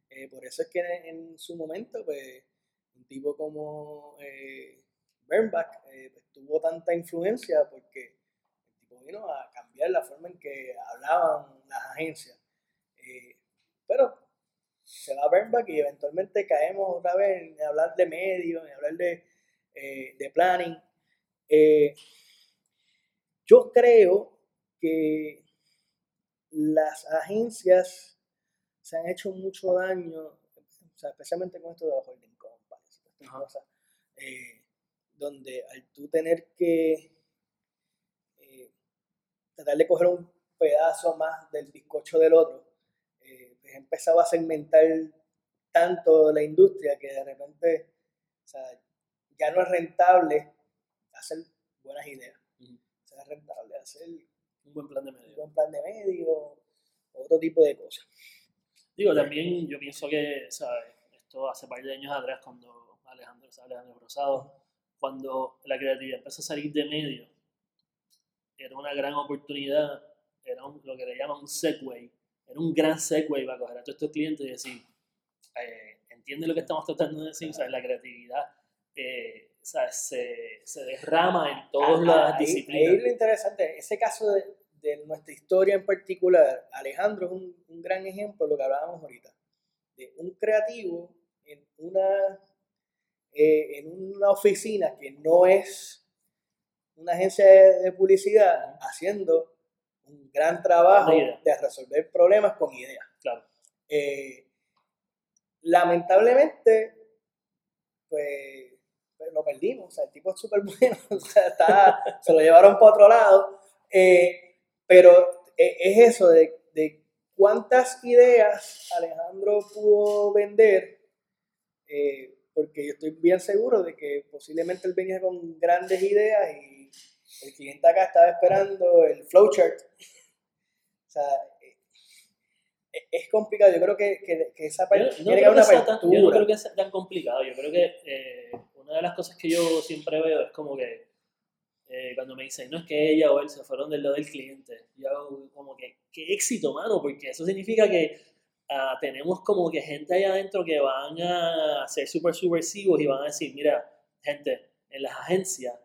Eh, por eso es que en, su momento, pues, un tipo como eh, Bernbach eh, pues, tuvo tanta influencia porque el tipo vino a cambiar la forma en que hablaban las agencias. Eh, pero se va a Bernbach y eventualmente caemos otra vez en hablar de medios, en hablar de, eh, de planning. Eh, yo creo que las agencias se han hecho mucho daño, especialmente con esto de los holding companies, cosas, eh, donde al tú tener que tratar de coger un pedazo más del bizcocho del otro, empezaba a segmentar tanto la industria que de repente ya no es rentable hacer buenas ideas. O sea, es rentable hacer un buen plan de medio. Un buen plan de medio, otro tipo de cosas. Digo, también yo pienso que, ¿sabes? Esto hace par de años atrás, cuando Alejandro, Alejandro Rosado, cuando la creatividad empezó a salir de medio, era una gran oportunidad, era lo que le llaman un segue era un gran segue para coger a todos estos clientes y decir, eh, entiende lo que estamos tratando de decir, la creatividad eh, Se, se, derrama en todas las disciplinas. Ahí lo interesante, ese caso de, de, nuestra historia en particular, Alejandro es un, un, gran ejemplo de lo que hablábamos ahorita, de un creativo en una, eh, en una oficina que no es una agencia de publicidad haciendo un gran trabajo de resolver problemas con ideas. Claro. Eh, lamentablemente, pues, pues, lo perdimos. O sea, el tipo es súper bueno. se lo llevaron para otro lado. Eh, pero eh, es eso de, de, cuántas ideas Alejandro pudo vender. porque yo estoy bien seguro de que posiblemente él venía con grandes ideas y el cliente acá estaba esperando el flowchart. O sea, eh, eh, es complicado. Yo creo que, que, esa parte yo, no una yo no creo que sea tan complicado. Yo creo que eh, una de las cosas que yo siempre veo es como que eh, cuando me dicen, no es que ella o él se fueron del lado del cliente, yo hago como que, qué éxito, mano, porque eso significa que ah, tenemos como que gente allá adentro que van a ser súper subversivos y van a decir, mira, gente, en las agencias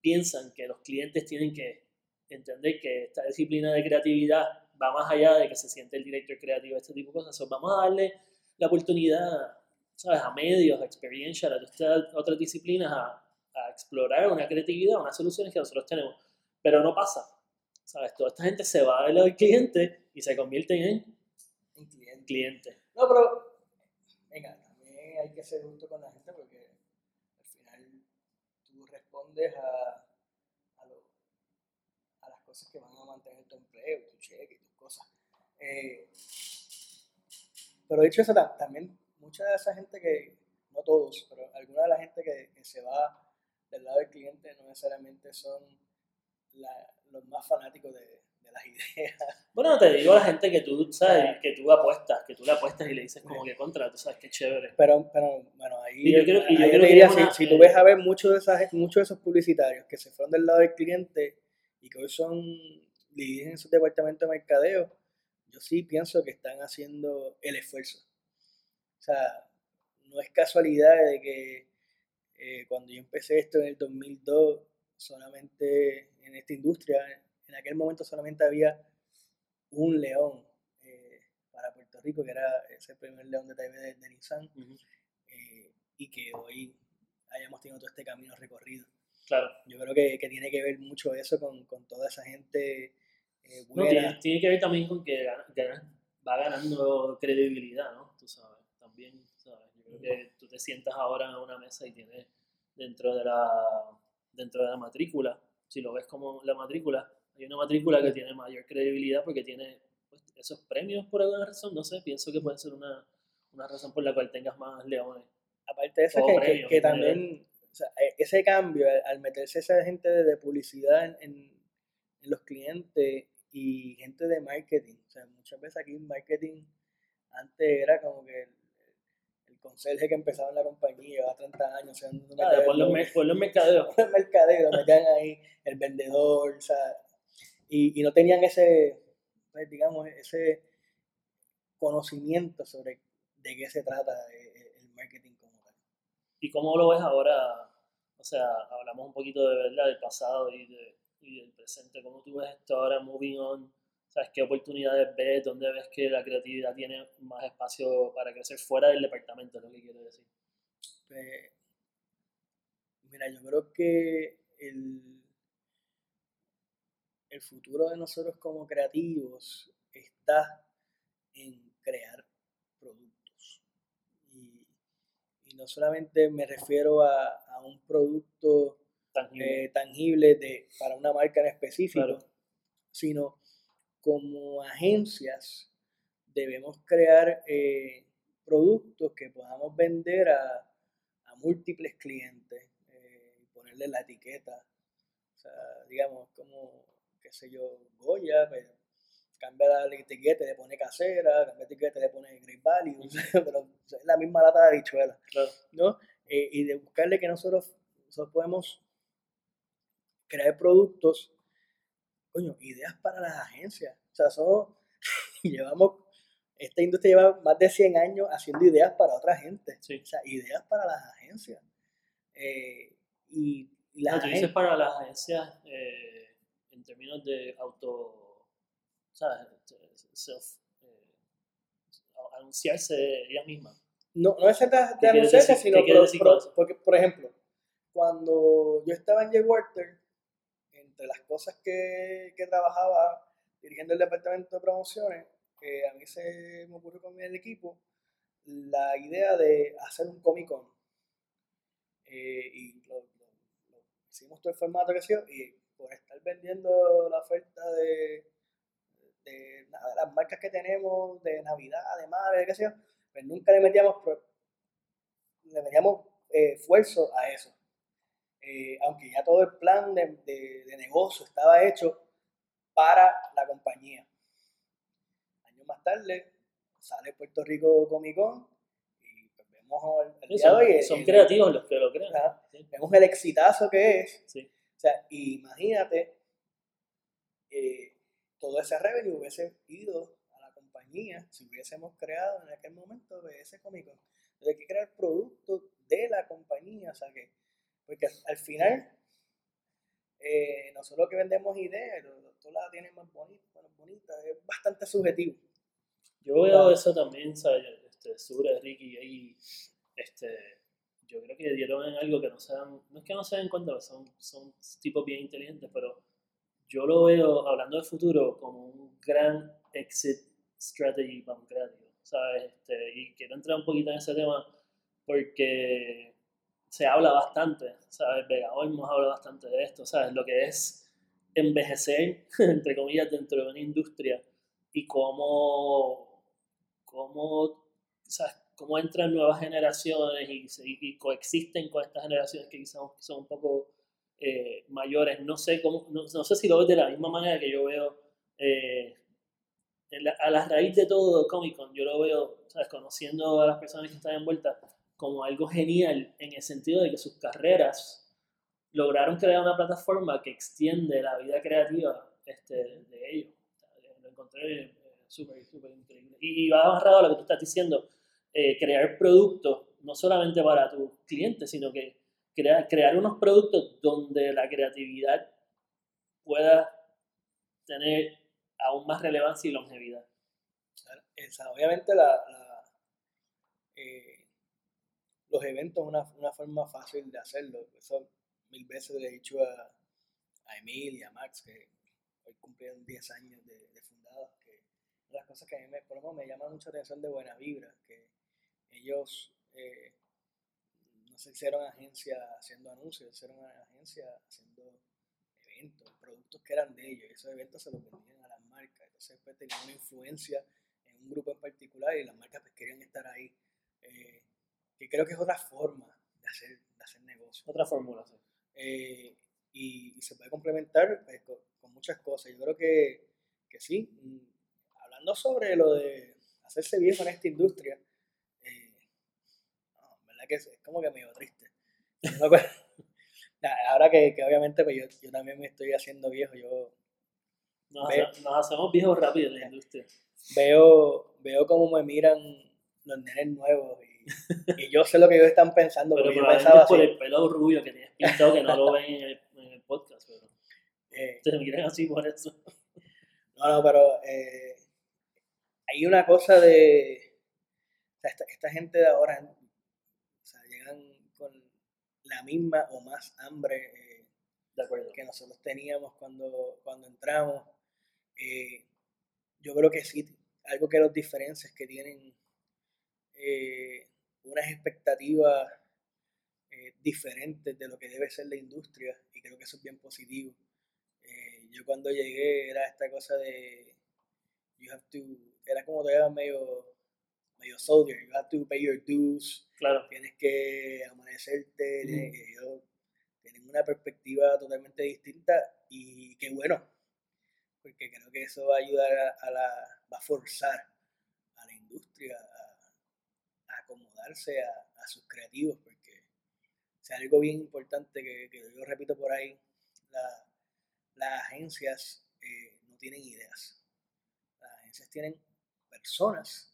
piensan que los clientes tienen que entender que esta disciplina de creatividad va más allá de que se siente el director creativo, este tipo de cosas. So, vamos a darle la oportunidad, ¿sabes? A medios, a experiencia, a otras disciplinas, a, a explorar una creatividad, unas soluciones que nosotros tenemos. Pero no pasa. ¿Sabes? Toda esta gente se va del lado del cliente y se convierte en, En cliente. cliente. No, pero, venga, también hay que ser justo con la gente porque respondes a, a, las cosas que van a mantener tu empleo, tu cheque tus cosas. Eh, pero dicho eso, ta- también mucha de esa gente que, no todos, pero alguna de la gente que, que se va del lado del cliente no necesariamente son la- los más fanáticos de, de las ideas. Bueno, te digo a la gente que tú, ¿sabes? Que tú apuestas, que tú le apuestas y le dices como que contra, tú sabes, qué chévere. Pero, pero bueno, ahí, Y yo quiero- y yo ahí quiero te diría, si, una- si tú eh, ves a ver muchos de, esas, muchos de esos publicitarios que se fueron del lado del cliente y que hoy son dirigen su departamento de mercadeo, yo sí pienso que están haciendo el esfuerzo. O sea, no es casualidad de que eh, cuando yo empecé esto en el 2002, solamente en esta industria, en aquel momento solamente había un león eh, para Puerto Rico, que era ese primer león de TV de, de Nissan, Ujú. eh, y que hoy hayamos tenido todo este camino recorrido. Claro. Yo creo que, que tiene que ver mucho eso con, con toda esa gente eh, No, buena. tiene, tiene que ver también con que gana- gana- va ganando credibilidad, ¿no? Tú sabes, también, ¿sabes? Yo creo que tú te sientas ahora en una mesa y tienes dentro de la, dentro de la matrícula, si lo ves como la matrícula, hay una matrícula que tiene mayor credibilidad porque tiene pues, esos premios por alguna razón, no sé, pienso que puede ser una, una razón por la cual tengas más leones. Aparte de eso, que, que- premios también o sea, e- ese cambio, al- meterse esa gente de, publicidad en, en- en los clientes y gente de marketing, o sea, muchas veces aquí en marketing antes era como que el, el conserje que empezaba en la compañía, llevaba 30 años, o sea, no Ah, de ponlo en mer- ponlo en mercadeo. el mercadero, metían ahí el vendedor, o sea, y, y no tenían ese, pues, digamos, ese conocimiento sobre de qué se trata eh, el marketing como tal. ¿Y cómo lo ves ahora? O sea, hablamos un poquito de verdad del pasado y, de, y del presente. ¿Cómo tú ves esto ahora moving on? ¿Sabes qué oportunidades ves? ¿Dónde ves que la creatividad tiene más espacio para crecer fuera del departamento? Es lo que quiero decir. Pues, mira, yo creo que el, el futuro de nosotros como creativos está en crear productos. Y, y no solamente me refiero a, a un producto Tangible. eh, tangible de, para una marca en específico, Claro. sino como agencias debemos crear eh, productos que podamos vender a, a múltiples clientes eh, y ponerle la etiqueta. O sea, digamos, como, qué sé yo, Goya, pues, cambia la etiqueta y le pone casera, cambia la etiqueta y le pone Great Value, pero es la misma lata de habichuela. Claro. ¿no? Eh, y de buscarle que nosotros, nosotros podemos crear productos, coño, ideas para las agencias. O sea, somos, llevamos, esta industria lleva más de 100 años haciendo ideas para otra gente. Sí. O sea, ideas para las agencias. Eh, y, las No, agencias, para las agencias eh, en términos de auto, ¿sabes? Self, eh, anunciarse ellas mismas. no, no es de, de ¿Qué quieres anunciarse, decir? sino porque, por ejemplo, cuando yo estaba en J. Walter, entre las cosas que, que trabajaba dirigiendo el departamento de promociones, que a mí se me ocurrió con el equipo, la idea de hacer un Comic Con. Eh, y lo, lo- lo- hicimos todo el formato que sea, y por estar vendiendo la oferta de, de las marcas que tenemos de Navidad, de Madre, qué sé yo, pues nunca le metíamos, le metíamos eh, esfuerzo a eso. Eh, aunque ya todo el plan de, de- de negocio estaba hecho para la compañía. Años más tarde sale Puerto Rico Comic Con y pues vemos el, el día de Son, hoy el- son el- creativos los que lo crean. Sí, vemos el exitazo que es. sí. Sea, imagínate, eh, todo ese revenue hubiese ido a la compañía si hubiésemos creado en aquel momento ese Comic Con. Entonces hay que crear productos de la compañía, o sea que, porque al final, eh, nosotros que vendemos ideas, tú la tienes más bonita, más bonita, es bastante subjetivo. Yo veo eso también, ¿sabes? Este, sobre Ricky ahí, este, yo creo que dieron en algo que no se dan, no es que no se den cuenta, son, son tipos bien inteligentes, pero yo lo veo, hablando del futuro, como un gran exit strategy creativo, ¿sabes? Este, y quiero entrar un poquito en ese tema porque se habla bastante, ¿sabes? Vega Olmos habla bastante de esto, ¿sabes? Lo que es envejecer, entre comillas, dentro de una industria y cómo, cómo ¿sabes? Cómo entran nuevas generaciones y, coexisten con estas generaciones que quizás son un poco eh, mayores. No sé, cómo, no, sé si lo ves de la misma manera que yo veo eh, a la raíz de todo Comic Con. Yo lo veo, ¿sabes? conociendo a las personas que están envueltas, como algo genial en el sentido de que sus carreras lograron crear una plataforma que extiende la vida creativa este, de ellos. Lo encontré eh, súper, súper increíble. Y, y va agarrado a lo que tú estás diciendo eh, crear productos, no solamente para tus clientes, sino que crear, crear unos productos donde la creatividad pueda tener aún más relevancia y longevidad. obviamente la, eh, los eventos son una, forma fácil de hacerlo. Eso mil veces le he dicho a, a Emil y a Max que hoy cumplieron 10 años de, fundados, que las cosas que a mí me, por me llama mucha atención de Buena Vibra, que ellos eh, no se hicieron agencia haciendo anuncios, hicieron agencia haciendo eventos, productos que eran de ellos, y esos eventos se los vendían a las marcas, entonces pues tenían una influencia en un grupo en particular y las marcas pues, querían estar ahí, eh, que creo que es otra forma de hacer, de hacer negocio. Otra fórmula, sí. Eh, y, se puede complementar pues, con, muchas cosas. Yo creo que, que sí. Mm, hablando sobre lo de hacerse viejo en esta industria, que es, como que medio triste. ahora que, que obviamente pues yo, yo, también me estoy haciendo viejo, yo... Nos, hacemos viejos rápido en la industria. Veo, veo cómo me miran los nenes nuevos y, y yo sé lo que ellos están pensando. Pero yo pensaba por el pelo rubio que tienes pintado que no lo ven en el, en el podcast, pero eh, te miran así por eso. No, no, pero eh, hay una cosa de... esta, esta gente de ahora la misma o más hambre eh, que nosotros teníamos cuando, cuando entramos. Eh, yo creo que sí, algo que los diferencia es que tienen eh, unas expectativas diferentes de lo que debe ser la industria y creo que eso es bien positivo. yo cuando llegué era esta cosa de you have to, era como todavía medio medio soldier, you have to pay your dues, claro. tienes que amanecerte, tienen una perspectiva totalmente distinta y qué bueno, porque creo que eso va a ayudar a, la, va a forzar a la industria a, acomodarse a, sus creativos, porque es algo bien importante que, yo repito por ahí, las agencias eh, no tienen ideas, las agencias tienen personas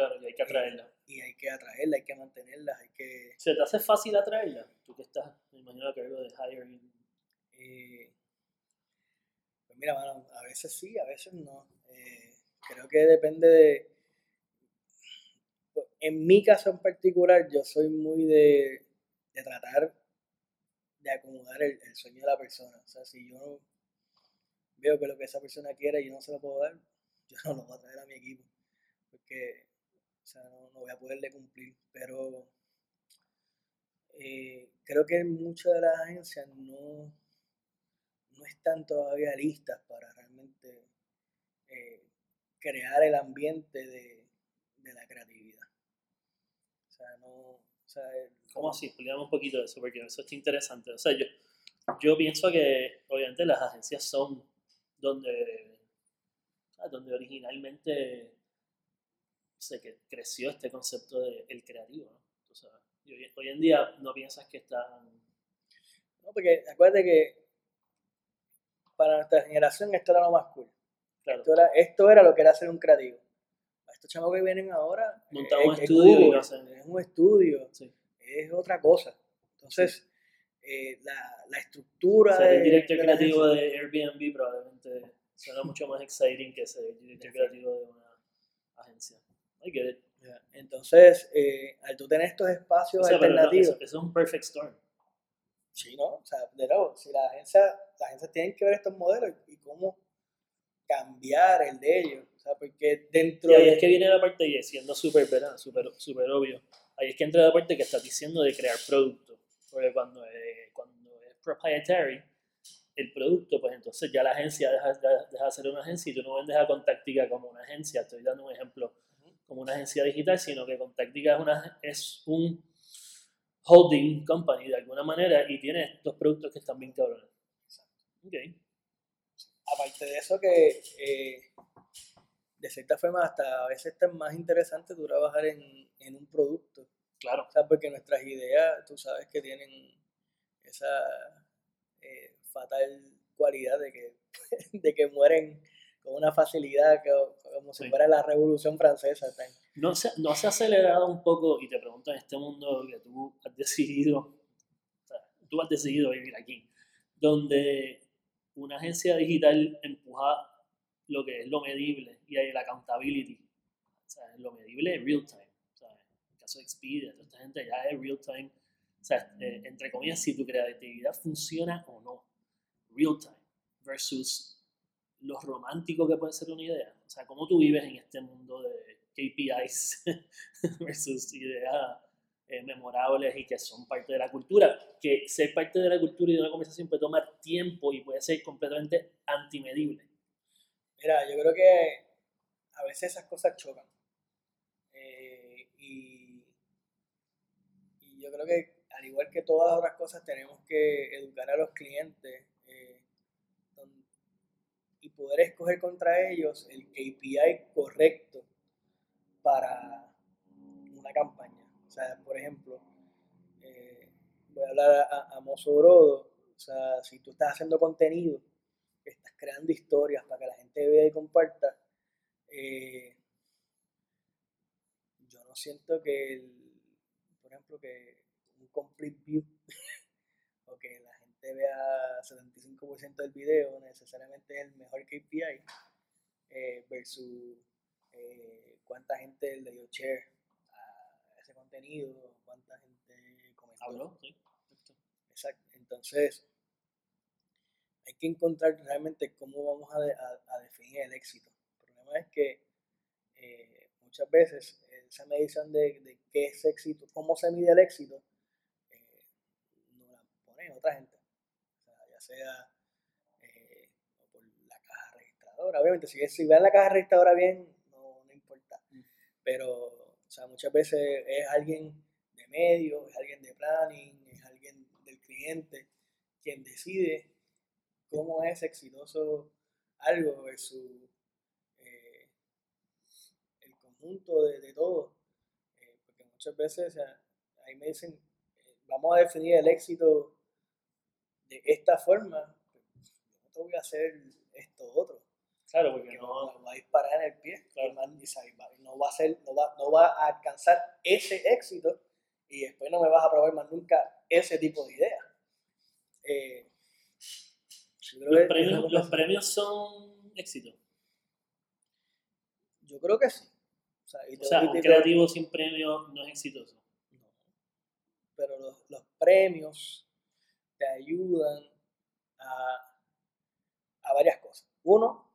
Claro, y hay que atraerla. Y, hay que atraerla, hay que mantenerla, hay que... ¿Se te hace fácil atraerla? Tú que estás, me imagino que algo de hiring. Eh, pues mira, mano, a veces sí, a veces no. Eh, creo que depende de... En mi caso en particular, yo soy muy de, de tratar de acomodar el, sueño de la persona. O sea, si yo veo que lo que esa persona quiere y yo no se lo puedo dar, yo no lo voy a traer a mi equipo. Porque sea, no, voy a poderle cumplir, pero eh, creo que muchas de las agencias no, no están todavía listas para realmente eh, crear el ambiente de, la creatividad. O sea, no... O sea, ¿Cómo así? Explícame un poquito de eso, porque eso está interesante. O sea, yo, yo pienso que obviamente las agencias son donde, donde originalmente sé que creció este concepto del el creativo, ¿no? hoy, en día no piensas que están... No, porque acuérdate que para nuestra generación esto era lo más cool. Claro. Esto era, esto era lo que era ser un creativo. A estos chavos que vienen ahora, Montar es- un es estudio Google, hacen. es un estudio, Sí. es otra cosa. Entonces, eh, la, la estructura Ser de, el director de creativo de Airbnb probablemente suena mucho más exciting que ser el director creativo de una agencia. I get it. Ya, Entonces, eh, al tú tener estos espacios O sea, alternativos, es un perfect storm. sí, ¿no? O sea, de nuevo, si la agencia, las agencias tienen que ver estos modelos y cómo cambiar el de ellos. O sea, porque dentro Y ahí de... es que viene la parte, y siendo súper ¿verdad? súper súper obvio, ahí es que entra la parte que estás diciendo de crear producto. Porque cuando es, cuando es proprietary, el producto, pues entonces ya la agencia deja, deja- deja de ser una agencia y tú no vendes a Contactica como una agencia. Estoy dando un ejemplo como una agencia digital, sino que Contactica es, una, es un holding company de alguna manera y tiene estos productos que están bien cabrones. Ok. aparte de eso que eh, de cierta forma hasta a veces está más interesante tú trabajar en, en un producto. Claro. O sea, porque nuestras ideas, tú sabes que tienen esa eh, fatal cualidad de que, de que mueren con una facilidad que, como si Sí. fuera la Revolución Francesa. ¿No se, ¿No se ha acelerado un poco, y te pregunto en este mundo que tú has decidido, o sea, tú has decidido vivir aquí, donde una agencia digital empuja lo que es lo medible y el accountability? O sea, lo medible es real time. O sea, en el caso de Expedia, toda esta gente ya es real time. O sea, eh, entre comillas, si tu creatividad funciona o no. Real time. Versus lo romántico que puede ser una idea. O sea, cómo tú vives en este mundo de KPIs versus ideas eh, memorables y que son parte de la cultura. Que ser parte de la cultura y de una conversación puede tomar tiempo y puede ser completamente antimedible. Mira, yo creo que a veces esas cosas chocan. Eh, y, y yo creo que al igual que todas otras cosas tenemos que educar a los clientes y poder escoger contra ellos el KPI correcto para una campaña. O sea, por ejemplo, eh, voy a hablar a, a Mozo Brodo. O sea, si tú estás haciendo contenido, estás creando historias para que la gente vea y comparta, eh, yo no siento que, el, por ejemplo, que un complete view o que la gente vea 75% del video necesariamente es el mejor KPI eh, versus eh, cuánta gente le dio share a ese contenido, cuánta gente comentó. ¿Habló? Sí. Exacto. Entonces, hay que encontrar realmente cómo vamos a, de- a- a definir el éxito. El problema es que eh, muchas veces esa medición de, de qué es éxito, cómo se mide el éxito, no la pone otra gente. Sea, eh, o por la caja registradora. Obviamente, si, si ven la caja registradora bien, no, no importa. Mm. Pero, o sea, muchas veces es alguien de medio, es alguien de planning, es alguien del cliente quien decide cómo es exitoso algo versus eh, el conjunto de, de todo. Eh, porque muchas veces o sea, ahí me dicen, eh, vamos a definir el éxito de esta forma, no te voy a hacer esto otro Claro, porque que no. no va a disparar en el pie Claro. y no va a ser no va, no va a alcanzar ese éxito y después no me vas a probar más nunca ese tipo de idea Eh, Los premios, los premios son éxito. yo creo que sí o sea, y O te- sea, y un creativo sin premio no es exitoso. no. pero los, los premios te ayudan a, a varias cosas uno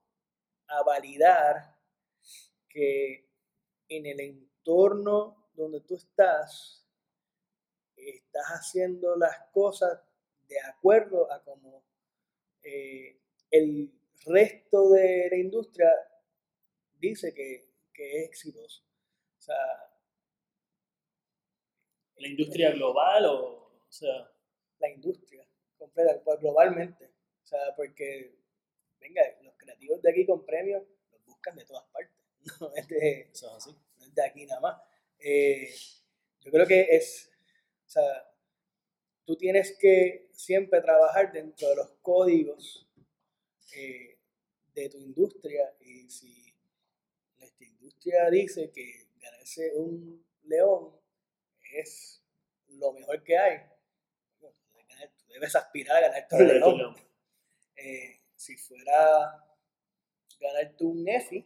a validar que en el entorno donde tú estás, estás haciendo las cosas de acuerdo a como eh, el resto de la industria dice que, que es exitoso. O sea, ¿La industria global o.? O sea, la industria completa, pues, globalmente. O sea, porque, venga, los creativos de aquí con premios los buscan de todas partes. No es de, eso es así. no es de aquí nada más. Eh, yo creo que es, o sea, tú tienes que siempre trabajar dentro de los códigos eh, de tu industria y si nuestra industria dice que ganarse un león es lo mejor que hay, debes aspirar a ganarte un león. Eh, si fuera ganarte un EFI,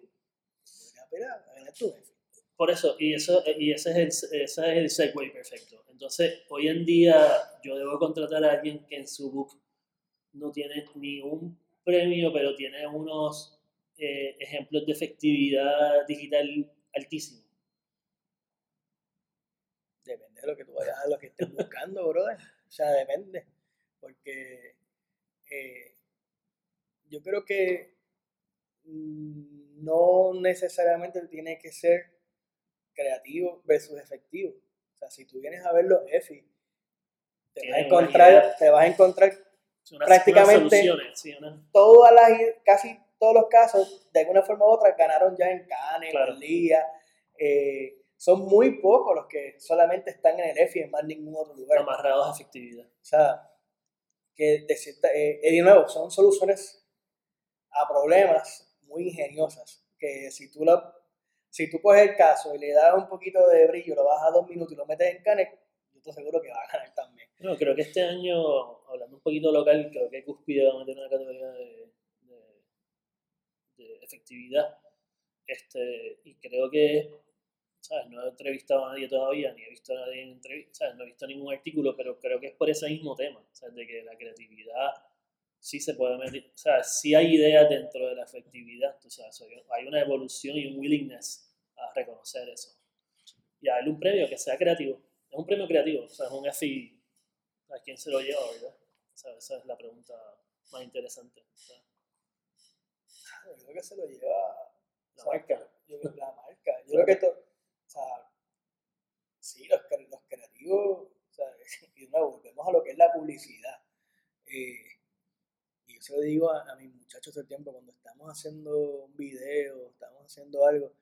a ganarte un EFI. Por eso, y, eso, y ese, es el, ese es el segue perfecto. Entonces, hoy en día yo debo contratar a alguien que en su book no tiene ni un premio, pero tiene unos eh, ejemplos de efectividad digital altísimos. Depende de lo que tú vayas a lo que estés buscando, brother. O sea, depende. Porque eh, yo creo que mm, no necesariamente tiene que ser creativo versus efectivo. O sea, si tú vienes a ver los EFI, te vas a encontrar, te vas a encontrar prácticamente todas las, casi todos los casos, de alguna forma u otra, ganaron ya en Cannes, en Liga. Eh, son muy pocos los que solamente están en el EFI en más ningún otro lugar. Amarrados a efectividad. O sea, que de, cierta, eh, de nuevo, son soluciones a problemas muy ingeniosas, que si tú lo si tú coges el caso y le das un poquito de brillo, lo bajas a dos minutos y lo metes en Canex, yo estoy seguro que va a ganar también. No, creo que este año, hablando un poquito local, creo que Cuspide va a meter una categoría de, de, efectividad. Este, y creo que, ¿sabes? No he entrevistado a nadie todavía, ni he visto a nadie en entrevista, ¿sabes? No he visto ningún artículo, pero creo que es por ese mismo tema, ¿sabes? De que la creatividad sí se puede medir, o sea, sí hay ideas dentro de la efectividad, sea, hay una evolución y un willingness a reconocer eso. Y a darle un premio que sea creativo. Es un premio creativo, o sea, es un FI. ¿A quién se lo lleva, verdad? O sea, esa es la pregunta más interesante. Yo creo que se lo lleva la marca. Yo la marca. Yo creo que esto, o sea, sí, los, los creativos, o sea, y nuevo, volvemos a lo que es la publicidad. Eh, yo se lo digo a, mis muchachos todo el tiempo cuando estamos haciendo un video, estamos haciendo algo,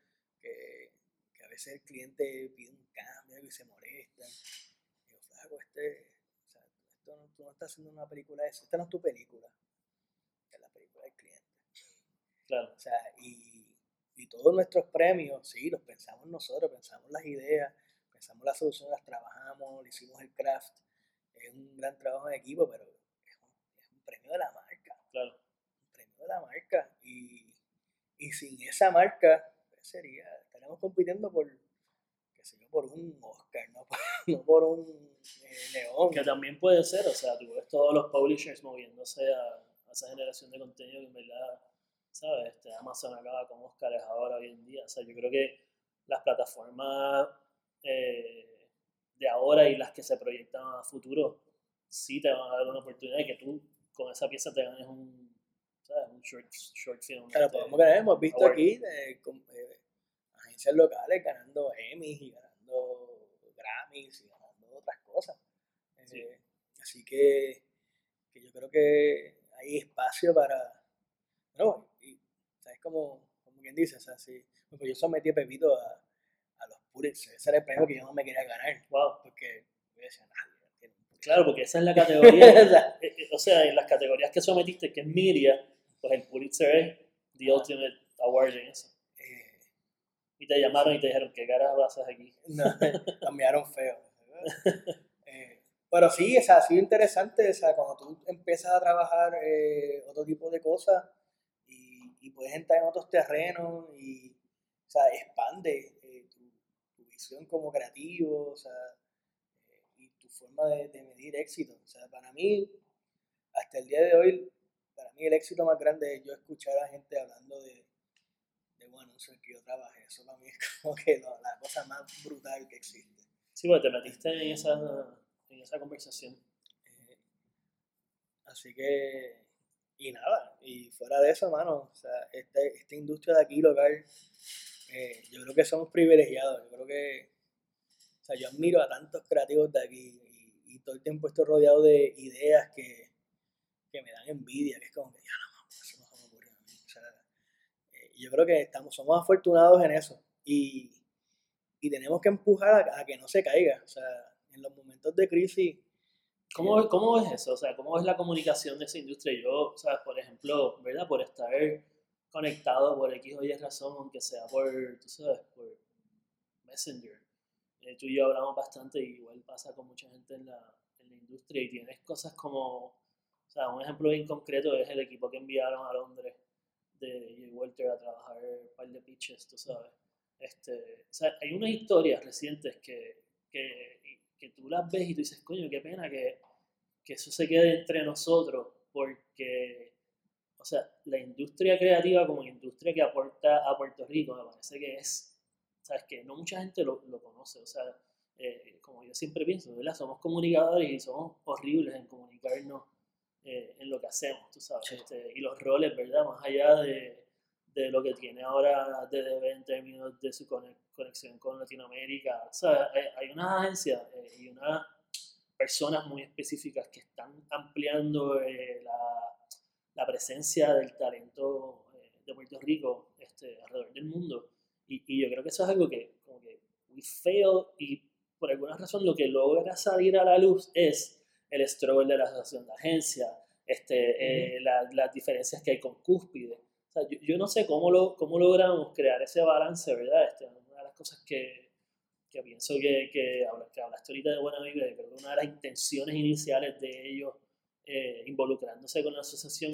que, que a veces el cliente pide un cambio y se molesta. Y yo, flaco, este, o sea, esto no, tú no estás haciendo una película de eso, esta no es tu película, es la película del cliente. Claro. O sea, y, y todos nuestros premios, sí, los pensamos nosotros, pensamos las ideas, pensamos las soluciones, las trabajamos, le hicimos el craft. Es un gran trabajo en equipo, pero es un, es un premio de la mano Claro. Un premio de la marca. Y, y sin esa marca, sería, estaríamos compitiendo por, qué sé yo, por un Oscar, no por, no por un eh, León. Que también puede ser, o sea, tú ves todos los publishers moviéndose a, esa generación de contenido que en verdad, ¿sabes? Este, Amazon acaba con Oscars ahora hoy en día. O sea, yo creo que las plataformas eh, de ahora y las que se proyectan a futuro sí te van a dar una oportunidad de que tú con esa pieza te ganes un, ¿sabes? un short, short film. Claro, este, podemos ganar, hemos visto aquí de, con, eh, agencias locales ganando Emmys y ganando Grammys y ganando otras cosas. Eh, así que, que, yo creo que hay espacio para. No. Como, como quien dice, o sea, pues yo sometí a Pepito a, a los Pulitzer, ese era el premio que yo no me quería ganar. Wow. Porque yo decía, nada Claro, porque esa es la categoría. Eh, eh, o sea, en las categorías que sometiste, que es media, pues el Pulitzer es the ultimate award en eso. Eh, y te llamaron y te dijeron, ¿qué caras vas a hacer aquí? No, cambiaron feo. pero sí, ha sido interesante, o sea, cuando tú empiezas a trabajar otro tipo de cosas y, y, puedes entrar en otros terrenos y, o sea, expande tu, tu, visión como creativo, o sea, forma de, medir éxito. O sea, para mí, hasta el día de hoy, para mí el éxito más grande es yo escuchar a gente hablando de, de bueno, en que yo trabajé. Eso para mí es como que la cosa más brutal que existe. Sí, porque te metiste en esa, en esa conversación. Eh, así que, y nada, y fuera de eso, mano, o sea, esta, esta industria de aquí local, eh, yo creo que somos privilegiados. Yo creo que o sea, yo admiro a tantos creativos de aquí y, todo el tiempo estoy rodeado de ideas que, que me dan envidia, que es como que ya no, eso no se me ocurre a mí. O sea, eh, yo creo que estamos, somos afortunados en eso y, y tenemos que empujar a, que no se caiga. O sea, en los momentos de crisis ¿Cómo, ¿Cómo es eso? O sea, ¿cómo es la comunicación de esa industria? Yo, sea, por ejemplo, ¿verdad? Por estar conectado por X o Y razón, aunque sea por, tú sabes, por Messenger. Eh, tú y yo hablamos bastante y igual pasa con mucha gente en la, en la industria y tienes cosas como, o sea, un ejemplo bien concreto es el equipo que enviaron a Londres de J. Walter a trabajar un par de pitches, tú sabes. Este, o sea, hay unas historias recientes que, que, que tú las ves y tú dices, coño, qué pena que, que eso se quede entre nosotros, porque, o sea, la industria creativa como industria que aporta a Puerto Rico, me parece que es, sabes que no mucha gente lo, lo conoce, o sea, eh, como yo siempre pienso, ¿verdad? Somos comunicadores y somos horribles en comunicarnos eh, en lo que hacemos, tú sabes, este, y los roles, ¿verdad? Más allá de, de lo que tiene ahora DDB en términos de su conexión con Latinoamérica, o sea, hay unas agencias eh, y unas personas muy específicas que están ampliando eh, la, la, presencia del talento eh, de Puerto Rico este, alrededor del mundo. Y, y, yo creo que eso es algo que, como que, we fail y por alguna razón lo que logra salir a la luz es el struggle de la asociación de agencias, este, eh, las diferencias que hay con Cúspide. Sea, yo, yo, no sé cómo, lo, cómo logramos crear ese balance, ¿verdad? Este, una de las cosas que, que pienso que, que, que hablaste ahorita de Buena Vibra, creo que una de las intenciones iniciales de ellos eh, involucrándose con la asociación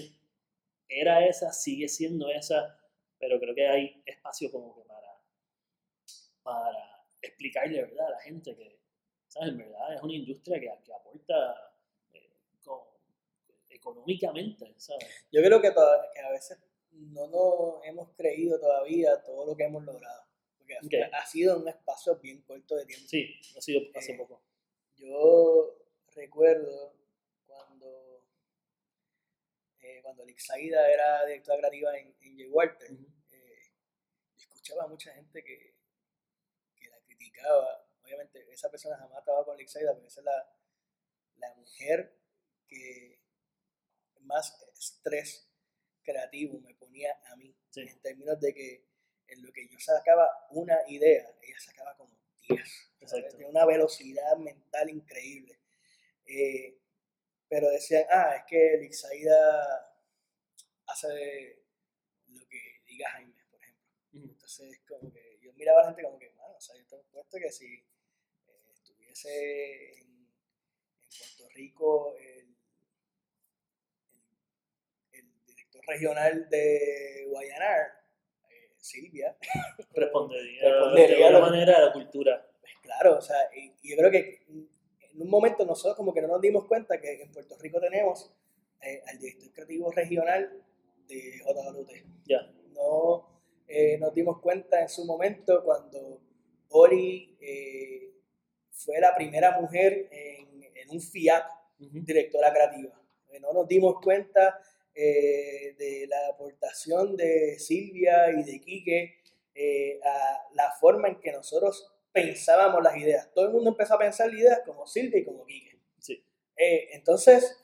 era esa, sigue siendo esa, pero creo que hay espacio como que para, para explicarle ¿verdad? a la gente que, ¿sabes? En verdad es una industria que, que aporta eh, con, económicamente, ¿sabes? Yo creo que, que a veces no nos hemos creído todavía todo lo que hemos logrado porque ha sido un espacio bien corto de tiempo. Sí, ha sido hace eh, poco. Yo recuerdo cuando, eh, cuando Lixaida era directora creativa en, en J. Walter, eh, escuchaba a mucha gente que, que, la criticaba. Obviamente, esa persona jamás trabajó con Lixaida, pero esa es la, la mujer que más estrés creativo me ponía a mí, en términos de que en lo que yo sacaba una idea, ella sacaba como 10. De una velocidad mental increíble. Eh, pero decían, ah, es que Elixaida hace lo que diga Jaime, por ejemplo. Entonces, como que yo miraba a la gente como que, bueno, o sea, yo tengo puesto que si eh, estuviese en, Puerto Rico el, el, director regional de Guayanar, Silvia respondería, de alguna manera a la cultura. Pues claro, o sea, y, yo creo que en un momento nosotros como que no nos dimos cuenta que en Puerto Rico tenemos eh, al director creativo regional de JWT. Ya. No eh, nos dimos cuenta en su momento cuando Ori eh, fue la primera mujer en, en un FIAT directora creativa. No nos dimos cuenta eh, de la aportación de Silvia y de Quique eh, a la forma en que nosotros pensábamos las ideas. Todo el mundo empezó a pensar ideas como Silvia y como Quique. Sí. Eh, entonces...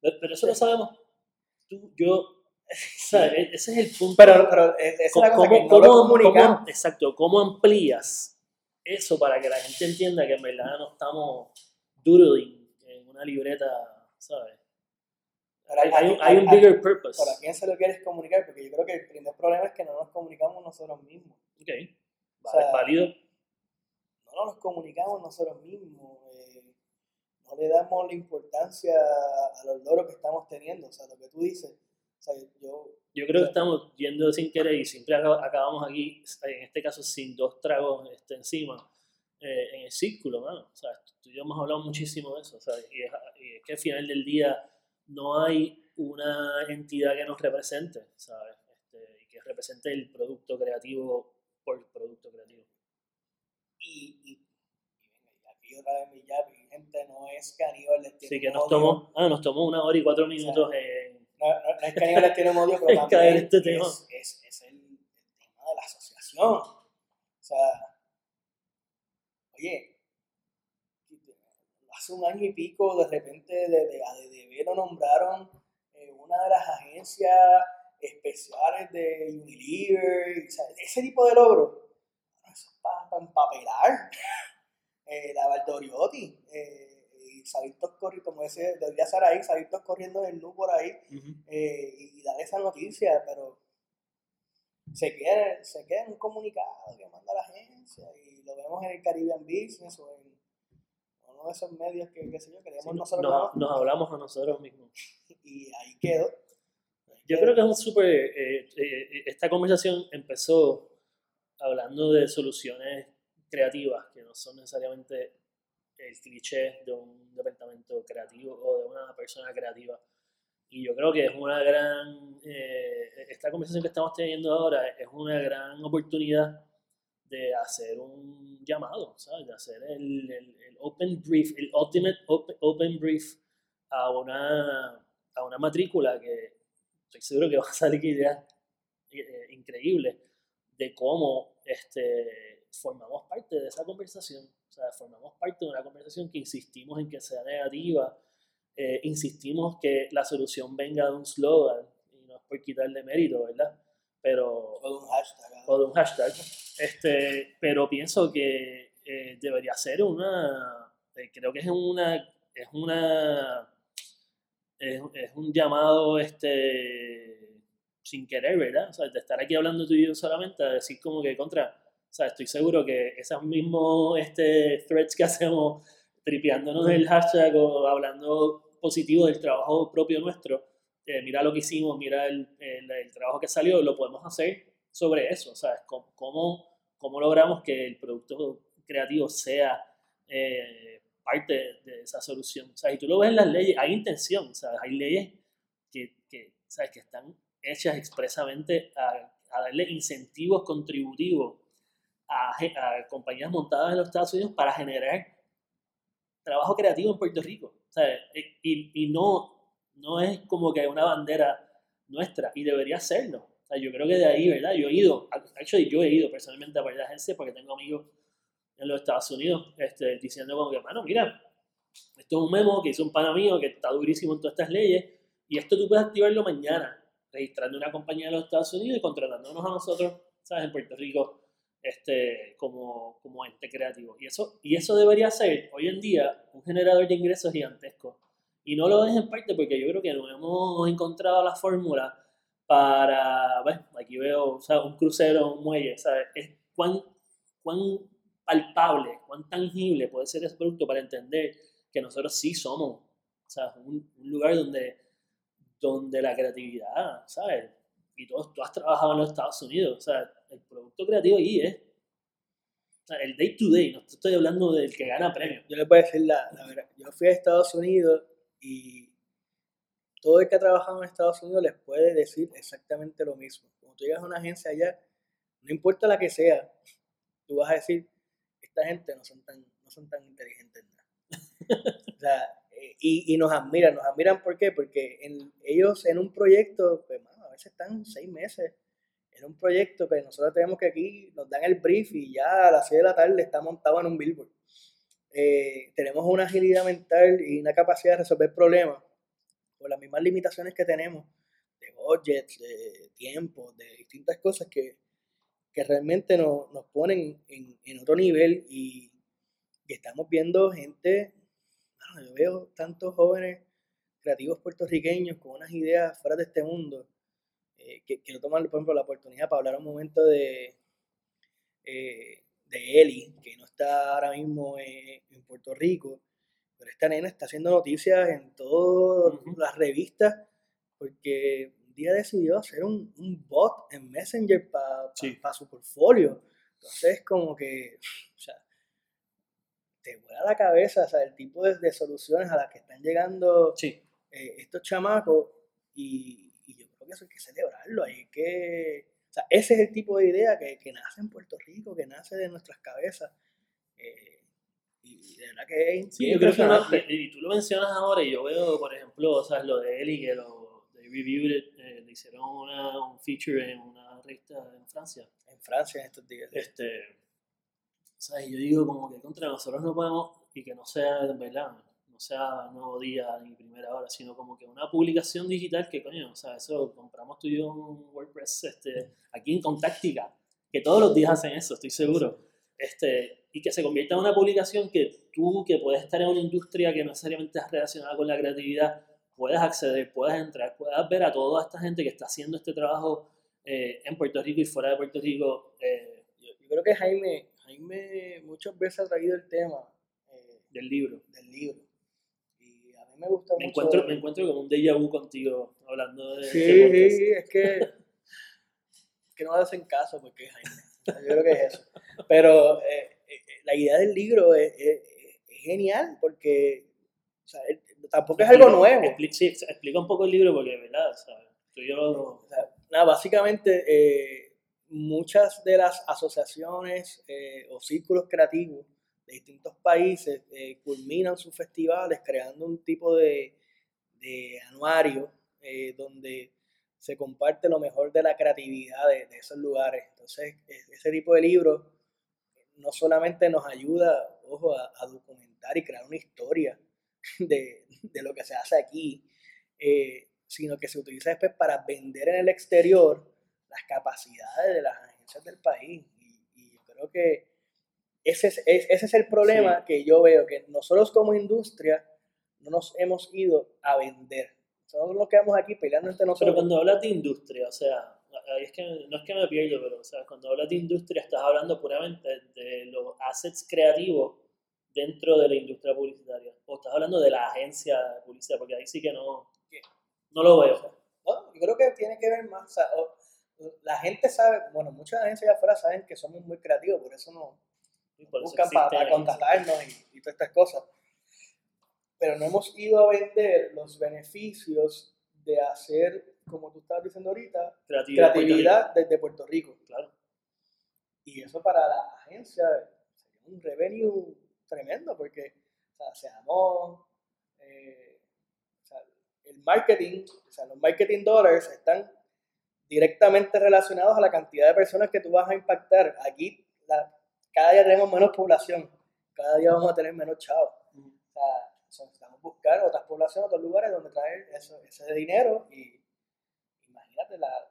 Pero eso lo sabemos tú, yo, e-, ese es el punto. Pero, pero esa es la cosa que no lo cómo, exacto, ¿cómo amplías eso para que la gente entienda que en verdad no estamos doodling en una libreta ¿sabes? hay, hay, un bigger purpose. ¿Para quién se lo quieres comunicar? Porque yo creo que el primer problema es que no nos comunicamos nosotros mismos. Ok, vale, válido. No nos comunicamos nosotros mismos. Eh, no le damos la importancia a los logros que estamos teniendo. O sea, lo que tú dices. O sea, yo, yo creo que estamos yendo sin querer y siempre acabamos aquí, en este caso, sin dos tragos este, encima, eh, en el círculo, ¿no? O sea, tú y yo hemos hablado muchísimo de eso, o sea, y es, que al final del día no hay una entidad que nos represente, ¿sabes? Este, y que represente el producto creativo por el producto creativo. Y, y, y aquí otra vez mi mi gente no es caníbal, les tiene Sí, que nos tomó, ah, nos tomó una hora y cuatro minutos en... No, no, es caníbal, les tiene odio, pero también este tema. Es, es, es el, el tema de la asociación. O sea, oye, hace un año y pico, de repente de, de ADDB lo nombraron eh, una de las agencias especiales de Unilever, ese tipo de logros. Eso es para empapelar. eh, la Valdoriotti, eh, y salir todos corriendo, como ese, debería estar ahí, salir todos corriendo en nu por ahí eh, y dar esa noticia, pero se queda, se queda en un comunicado que manda la agencia y lo vemos en el Caribbean Business o en uno de esos medios que, qué sé yo, queremos nosotros. Nos, nos hablamos a nosotros mismos. Y ahí quedó. Yo creo que es un súper... Eh, eh, esta conversación empezó hablando de soluciones creativas, que no son necesariamente el cliché de un departamento creativo o de una persona creativa. Y yo creo que es una gran, eh, esta conversación que estamos teniendo ahora es una gran oportunidad de hacer un llamado, ¿sabes? De hacer el, el, open brief, el ultimate open, open brief a una, a una matrícula que estoy seguro que va a salir ideas eh, increíbles de cómo este, formamos parte de esa conversación. O sea, formamos parte de una conversación que insistimos en que sea negativa, eh, insistimos que la solución venga de un slogan, y no es por quitarle mérito, ¿verdad? Pero, o de un hashtag. O de un hashtag. Este, pero pienso que eh, debería ser una, creo que es una, es una es, es, un llamado este, sin querer, ¿verdad? O sea, de estar aquí hablando tú y yo solamente, a decir como que contra, o sea, estoy seguro que esos mismos este, threads que hacemos tripeándonos el hashtag o hablando positivo del trabajo propio nuestro, eh, mira lo que hicimos, mira el, el, el, trabajo que salió, lo podemos hacer sobre eso, ¿sabes? ¿Cómo, cómo, cómo logramos que el producto creativo sea eh, parte de esa solución. Sea, y tú lo ves en las leyes, hay intención, ¿sabes? Hay leyes que, que, ¿sabes? que están hechas expresamente a, a darle incentivos contributivos a, a, compañías montadas en los Estados Unidos para generar trabajo creativo en Puerto Rico. ¿sabes? Y, y no, no es como que una bandera nuestra, y debería serlo. O sea, yo creo que de ahí, ¿verdad? Yo he ido, actually, yo he ido personalmente a varias agencias porque tengo amigos en los Estados Unidos, este, diciendo como que, mano, mira, esto es un memo que hizo un pana mío que está durísimo en todas estas leyes, y esto tú puedes activarlo mañana, registrando una compañía de los Estados Unidos y contratándonos a nosotros, ¿sabes? En Puerto Rico, este, como, como ente creativo. Y eso, y eso debería ser, hoy en día, un generador de ingresos gigantesco. Y no lo es en parte porque yo creo que no hemos encontrado la fórmula para, bueno, aquí veo, o sea, un crucero, un muelle, ¿sabes? Es cuán, cuán palpable, cuán tangible puede ser ese producto para entender que nosotros sí somos o sea, un, un, lugar donde, donde la creatividad, ¿sabes? Y tú, tú has trabajado en los Estados Unidos, o sea, el producto creativo ahí es o sea, el day to day, no estoy hablando del que gana premios. Yo les voy a decir la, la verdad, yo fui a Estados Unidos y todo el que ha trabajado en Estados Unidos les puede decir exactamente lo mismo. Cuando tú llegas a una agencia allá, no importa la que sea, tú vas a decir, esta gente no son tan, no son tan inteligentes. o sea, y, y, nos admiran, nos admiran ¿por? Porque ellos en un proyecto, pues a veces están seis meses en un proyecto que nosotros tenemos que aquí nos dan el brief y ya a las 6 de la tarde está montado en un billboard. Eh, tenemos una agilidad mental y una capacidad de resolver problemas por las mismas limitaciones que tenemos de budget, de tiempo, de distintas cosas que, que realmente nos, nos ponen en, otro nivel y, y estamos viendo gente, bueno, yo veo tantos jóvenes creativos puertorriqueños con unas ideas fuera de este mundo, eh, que quiero tomar, por ejemplo, la oportunidad para hablar un momento de, eh, de Eli, que no está ahora mismo en, en Puerto Rico, pero esta nena está haciendo noticias en todas uh -huh. las revistas porque un día decidió hacer un, un bot en Messenger para pa, sí. pa su portfolio. Entonces, como que, o sea, te vuela la cabeza, o sea, el tipo de, de soluciones a las que están llegando sí. eh, estos chamacos y, y, yo creo que eso hay que celebrarlo, hay que... Sea, ese es el tipo de idea que, que nace en Puerto Rico, que nace de nuestras cabezas. Eh, y de verdad que es sí, yo creo que no, y tú lo mencionas ahora y yo veo por ejemplo o sea, lo de Eli que lo de Reviewed eh, le hicieron una, un feature en una revista en Francia en Francia en estos días este o sea, yo digo como que contra nosotros no podemos y que no sea en verdad no sea nuevo día ni primera hora sino como que una publicación digital que coño o sea eso compramos tú y yo un WordPress este aquí en Contactica que todos los días hacen eso estoy seguro este, y que se convierta en una publicación que tú, que puedes estar en una industria que no necesariamente es relacionada con la creatividad, puedas acceder, puedas entrar, puedas ver a toda esta gente que está haciendo este trabajo eh, en Puerto Rico y fuera de Puerto Rico. Eh, yo, creo que Jaime, Jaime muchas veces ha traído el tema eh, del libro. Del libro. Y mí me gusta me Encuentro, me encuentro como un déjà vu contigo hablando de... Sí, este es que, que no hacen caso porque es Jaime. Yo creo que es eso. Pero la idea del libro es, genial porque tampoco es algo nuevo. Explica, un poco el libro porque, ¿verdad? yo... nada, básicamente eh, muchas de las asociaciones eh, o círculos creativos de distintos países eh, culminan sus festivales creando un tipo de, de anuario donde se comparte lo mejor de la creatividad de, de esos lugares. Entonces, ese tipo de libros no solamente nos ayuda, ojo, a, documentar y crear una historia de, lo que se hace aquí, eh, sino que se utiliza después para vender en el exterior las capacidades de las agencias del país. Y, yo creo que ese es, ese es el problema que yo veo, que nosotros como industria no nos hemos ido a vender. Somos los que vamos aquí peleando entre nosotros. Pero cuando hablas de industria, o sea, es que no es que me pierdo, pero o sea, cuando hablas de industria estás hablando puramente de los assets creativos dentro de la industria publicitaria. O estás hablando de la agencia de publicidad, porque ahí sí que no, no lo veo. No, yo creo que tiene que ver más. la gente sabe, bueno, muchas agencias afuera saben que somos muy creativos, por eso nos buscan para, contratarnos y, y todas estas cosas. Pero no hemos ido a vender los beneficios de hacer como tú estabas diciendo ahorita, creatividad, desde Puerto Rico. Claro. Y eso para la agencia sería un revenue tremendo porque o sea, seamos, eh, o sea, el marketing, o sea, los marketing dollars están directamente relacionados a la cantidad de personas que tú vas a impactar. Aquí la, cada día tenemos menos población, cada día vamos a tener menos chavos. O sea, necesitamos buscar otras poblaciones, otros lugares donde traer eso, ese dinero y la,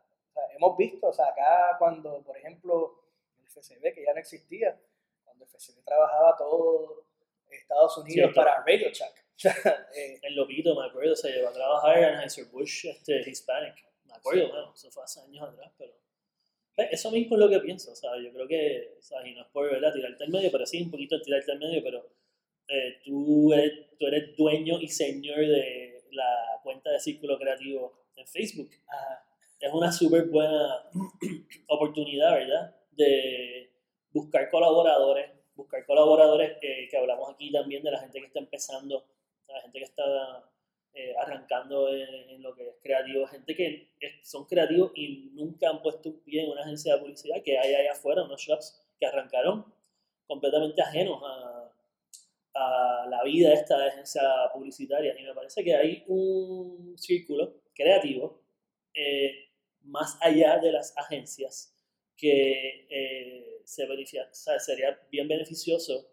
hemos visto, o sea, acá cuando, por ejemplo, el FCB, que ya no existía, cuando el FCB trabajaba todo Estados Unidos para Radio Shack. eh, el Lopito, me acuerdo, se llevó a trabajar en Anheuser-Busch este, Hispanic. Me acuerdo, bueno, eso fue hace años atrás, pero... Eso mismo es lo que pienso, o sea, yo creo que, o sea, y no es por ¿verdad? tirarte al medio, pero sí, un poquito tirarte al medio, pero eh, tú, eres, tú eres dueño y señor de la cuenta de Círculo Creativo en Facebook. Ajá es una súper buena oportunidad, ¿verdad? De buscar colaboradores, buscar colaboradores que hablamos aquí también de la gente que está empezando, la gente que está eh, arrancando en, lo que es creativo, gente que son creativos y nunca han puesto un pie en una agencia de publicidad que hay allá afuera, unos shops que arrancaron completamente ajenos a, a la vida de esta agencia publicitaria. Y me parece que hay un círculo creativo eh, más allá de las agencias, que eh, se beneficia, sería bien beneficioso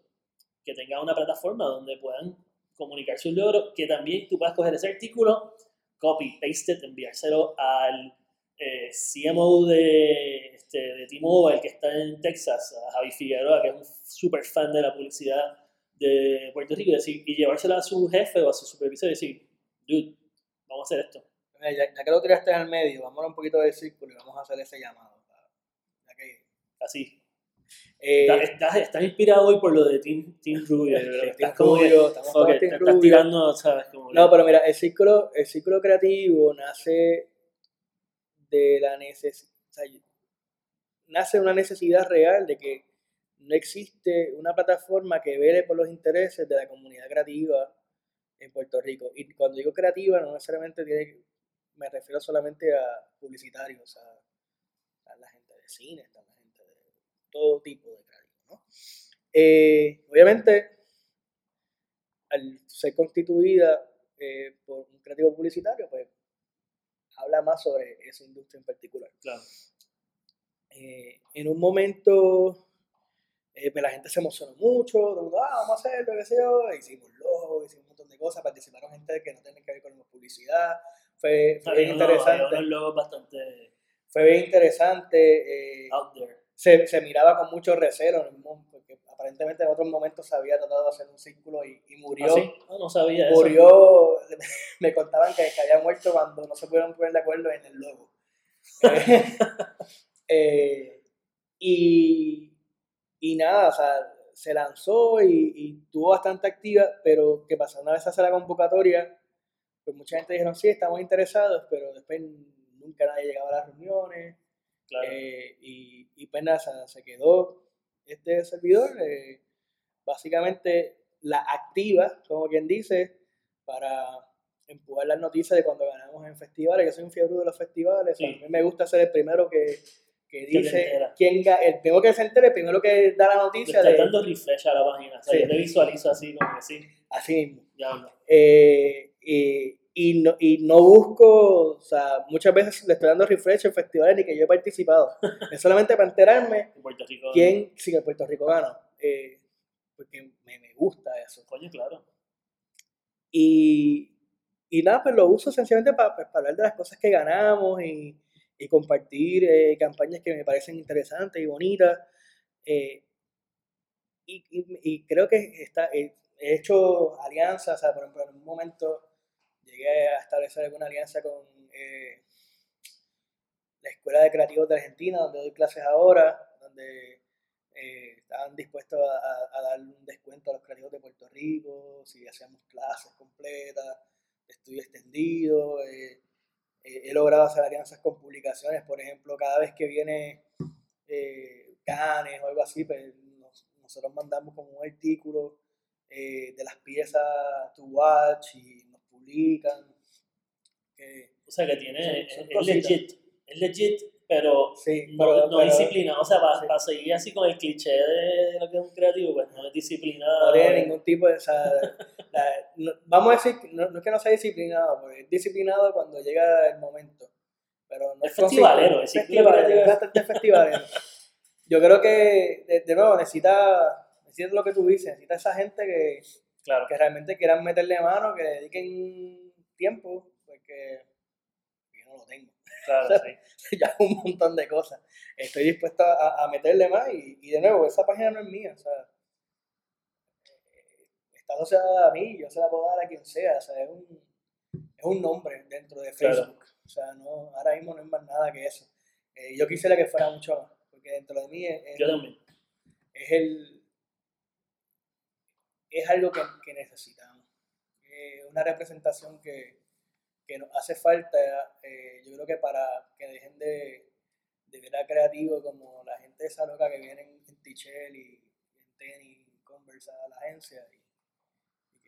que tengan una plataforma donde puedan comunicar sus logros, que también tú puedas coger ese artículo, copy, paste it, enviárselo al eh, CMO de, este, de T-Mobile que está en Texas, a Javi Figueroa, que es un súper fan de la publicidad de Puerto Rico, y, decir, y llevársela a su jefe o a su supervisor y decir, dude, vamos a hacer esto ya, que lo tiraste en el medio, vamos a un poquito de círculo y vamos a hacer ese llamado. Ya que, Así. Eh, estás, estás, inspirado hoy por lo de Team, team Rubio, estás como estamos okay, Team estás tirando, ¿sabes? Como no, pero mira, el círculo, el círculo creativo nace de la necesidad, nace una necesidad real de que no existe una plataforma que vele por los intereses de la comunidad creativa en Puerto Rico. Y cuando digo creativa, no necesariamente tiene me refiero solamente a publicitarios, a, la gente de cine, a de todo tipo de creativos. ¿no? Eh, obviamente, al ser constituida eh, por un creativo publicitario, pues habla más sobre esa industria en particular. Claro. Eh, en un momento, pues la gente se emocionó mucho, ah, vamos a hacerlo, qué sé yo, hicimos logos, hicimos un montón de cosas, participaron gente que no tiene que ver con la publicidad, fue, bien interesante. Fue bien interesante. Se, se, miraba con mucho recelo, porque aparentemente en otros momentos se había tratado de hacer un círculo y, y murió. ¿Ah, sí? Ah, no sabía eso. murió, me contaban que, que había muerto cuando no se pudieron poner de acuerdo en el logo. Eh, y, y nada, o sea, se lanzó y, y tuvo bastante activa, pero que pasó una vez hace la convocatoria, pues mucha gente dijeron, sí, estamos interesados, pero después nunca nadie llegaba a las reuniones. Claro. Eh, y, y pues nada, se, quedó este servidor, eh, básicamente la activa, como quien dice, para empujar las noticias de cuando ganamos en festivales. Yo soy un fiebre de los festivales, Sí. a mí me gusta ser el primero que, que dice quién el primero que se entere, el primero que da la Le noticia estoy de dando refresh a la página. O sea, Sí. yo te visualizo así como que sí, así mismo. ya. Eh, y, y no, y no busco, o sea, muchas veces le estoy dando refresh en festivales ni que yo he participado. es solamente para enterarme En Puerto Rico. quién sigue Puerto Rico gana. Eh, porque me, me gusta eso. Coño, claro. Y, y nada, pues lo uso sencillamente para, pues, para hablar de las cosas que ganamos y, y compartir eh, campañas que me parecen interesantes y bonitas. Eh, y, y- creo que está, he hecho alianzas, o sea, por ejemplo, en un momento llegué a establecer alguna alianza con eh, la Escuela de Creativos de Argentina, donde doy clases ahora, donde eh, estaban dispuestos a, a- dar un descuento a los creativos de Puerto Rico, si hacíamos clases completas, estudio extendido. eh, he logrado hacer alianzas con publicaciones, por ejemplo, cada vez que viene Cannes o algo así, pues nos- nosotros mandamos como un artículo de las piezas to watch y publican. Eh, O sea, que tiene. Son- es- son es legit. Es legit, pero sí, no, pero- no pero- disciplinado. O sea, para, sí. seguir así con el cliché de lo que es un creativo, pues no es disciplinado. no tiene ningún tipo de... o sea, la- no- vamos a decir, que no, no es que no sea disciplinado, porque es disciplinado cuando llega el momento. Pero no Es es, festivalero, es festivalero, es bastante festivalero. Yo creo que, de, de nuevo, necesita, necesita lo que tú dices, necesita esa gente que, Claro. que realmente quieran meterle mano, que dediquen tiempo, porque yo no lo tengo. Claro, sí. ya un montón de cosas. Estoy dispuesto a, a meterle más y, y de nuevo, esa página no es mía, o sea, eh, está asociada a mí, yo se la puedo dar a quien sea, o sea, es un, es un nombre dentro de Claro. Facebook, o sea, no, ahora mismo no es más nada que eso. Eh, yo quisiera que fuera mucho más, porque dentro de mí es, es- Yo también. es el es algo que, que necesitamos. Eh, una representación que, que nos hace falta, eh, yo creo que para que dejen de, de ver a creativo como la gente esa loca que viene en, Tichel y en tenis, Converse a la agencia, y,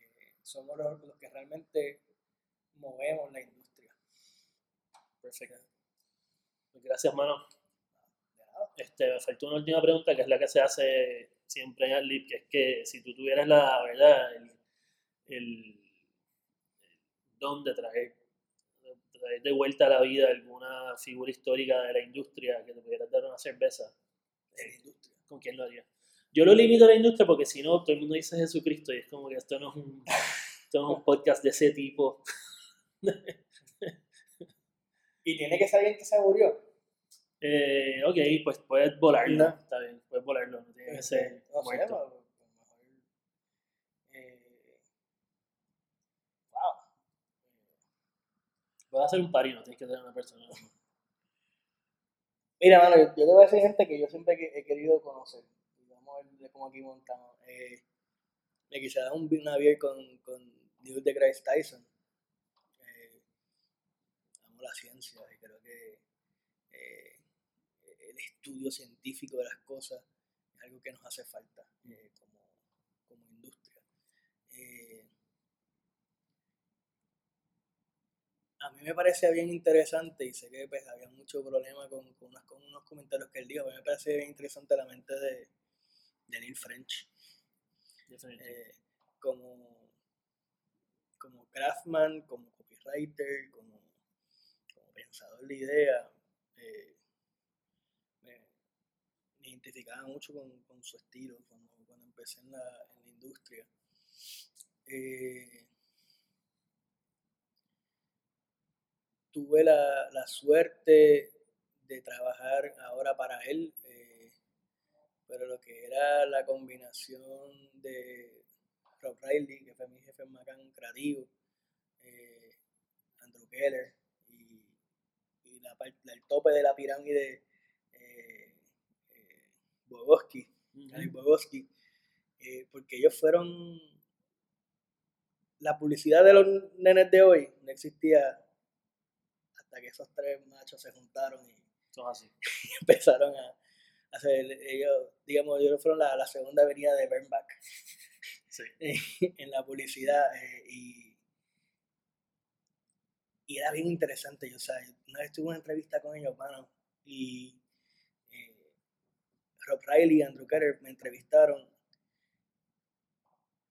y que somos los, los que realmente movemos la industria. Perfecto. Pues gracias, mano. De. Este, me faltó una última pregunta que es la que se hace siempre en el LIP, que es que si tú tuvieras la verdad, el, don de traer, de traer de vuelta a la vida alguna figura histórica de la industria que te pudieras dar una cerveza, industria. ¿con quién lo harías? Yo lo limito a la industria porque si no, todo el mundo dice Jesucristo y es como que esto no es un, esto no es un podcast de ese tipo. Y tiene que ser alguien que se murió. Eh, ok, pues puedes volarlo, No. está bien, puedes volarlo, no que ser no sé, pero, a eh, wow. Puedes hacer un pari, no tienes que tener una persona. Mira, mano, yo, te voy a decir gente que yo siempre he querido conocer. Vamos a ver cómo aquí montamos. Eh, me quise dar un, una beer con, con Neil deGrasse Tyson. Eh, amo la ciencia y creo que eh, el estudio científico de las cosas algo que nos hace falta eh, como, como industria. Eh, a mí me parece bien interesante y sé que pues, había mucho problema con, con, unas- con unos comentarios que él dijo, pero me parece bien interesante la mente de, de Neil French eh, como, como craftsman, como copywriter, como, como pensador de idea. eh, identificaba mucho con, con su estilo cuando, cuando empecé en la, en la industria. Eh, tuve la, la suerte de trabajar ahora para él, eh, pero lo que era la combinación de Rob Riley, que fue mi jefe en Macan creativo, eh, Andrew Keller y, el tope de la pirámide Bogoski, Alex Bogoski, eh, porque ellos fueron la publicidad de los nenes de hoy no existía hasta que esos tres machos se juntaron y empezaron a hacer ellos, digamos, ellos fueron la, la segunda avenida de Bernbach Sí. en la publicidad eh, y, y era bien interesante. Yo, o sea, una vez tuve una entrevista con ellos, mano, y Rob Riley y Andrew Keller me entrevistaron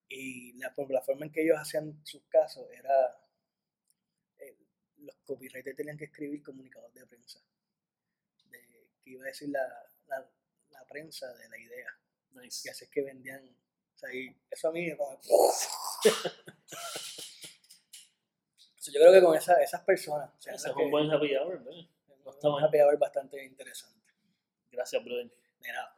y la, la forma en que ellos hacían sus casos era eh, los copywriters tenían que escribir comunicados de prensa de que iba a decir la, la, la prensa de la idea y Nice. así es que vendían o sea, y eso a mí como So, yo creo que con esa- esas personas o sea, es un buen happy hour, ¿verdad? un happy hour bastante interesante Gracias, brother. De nada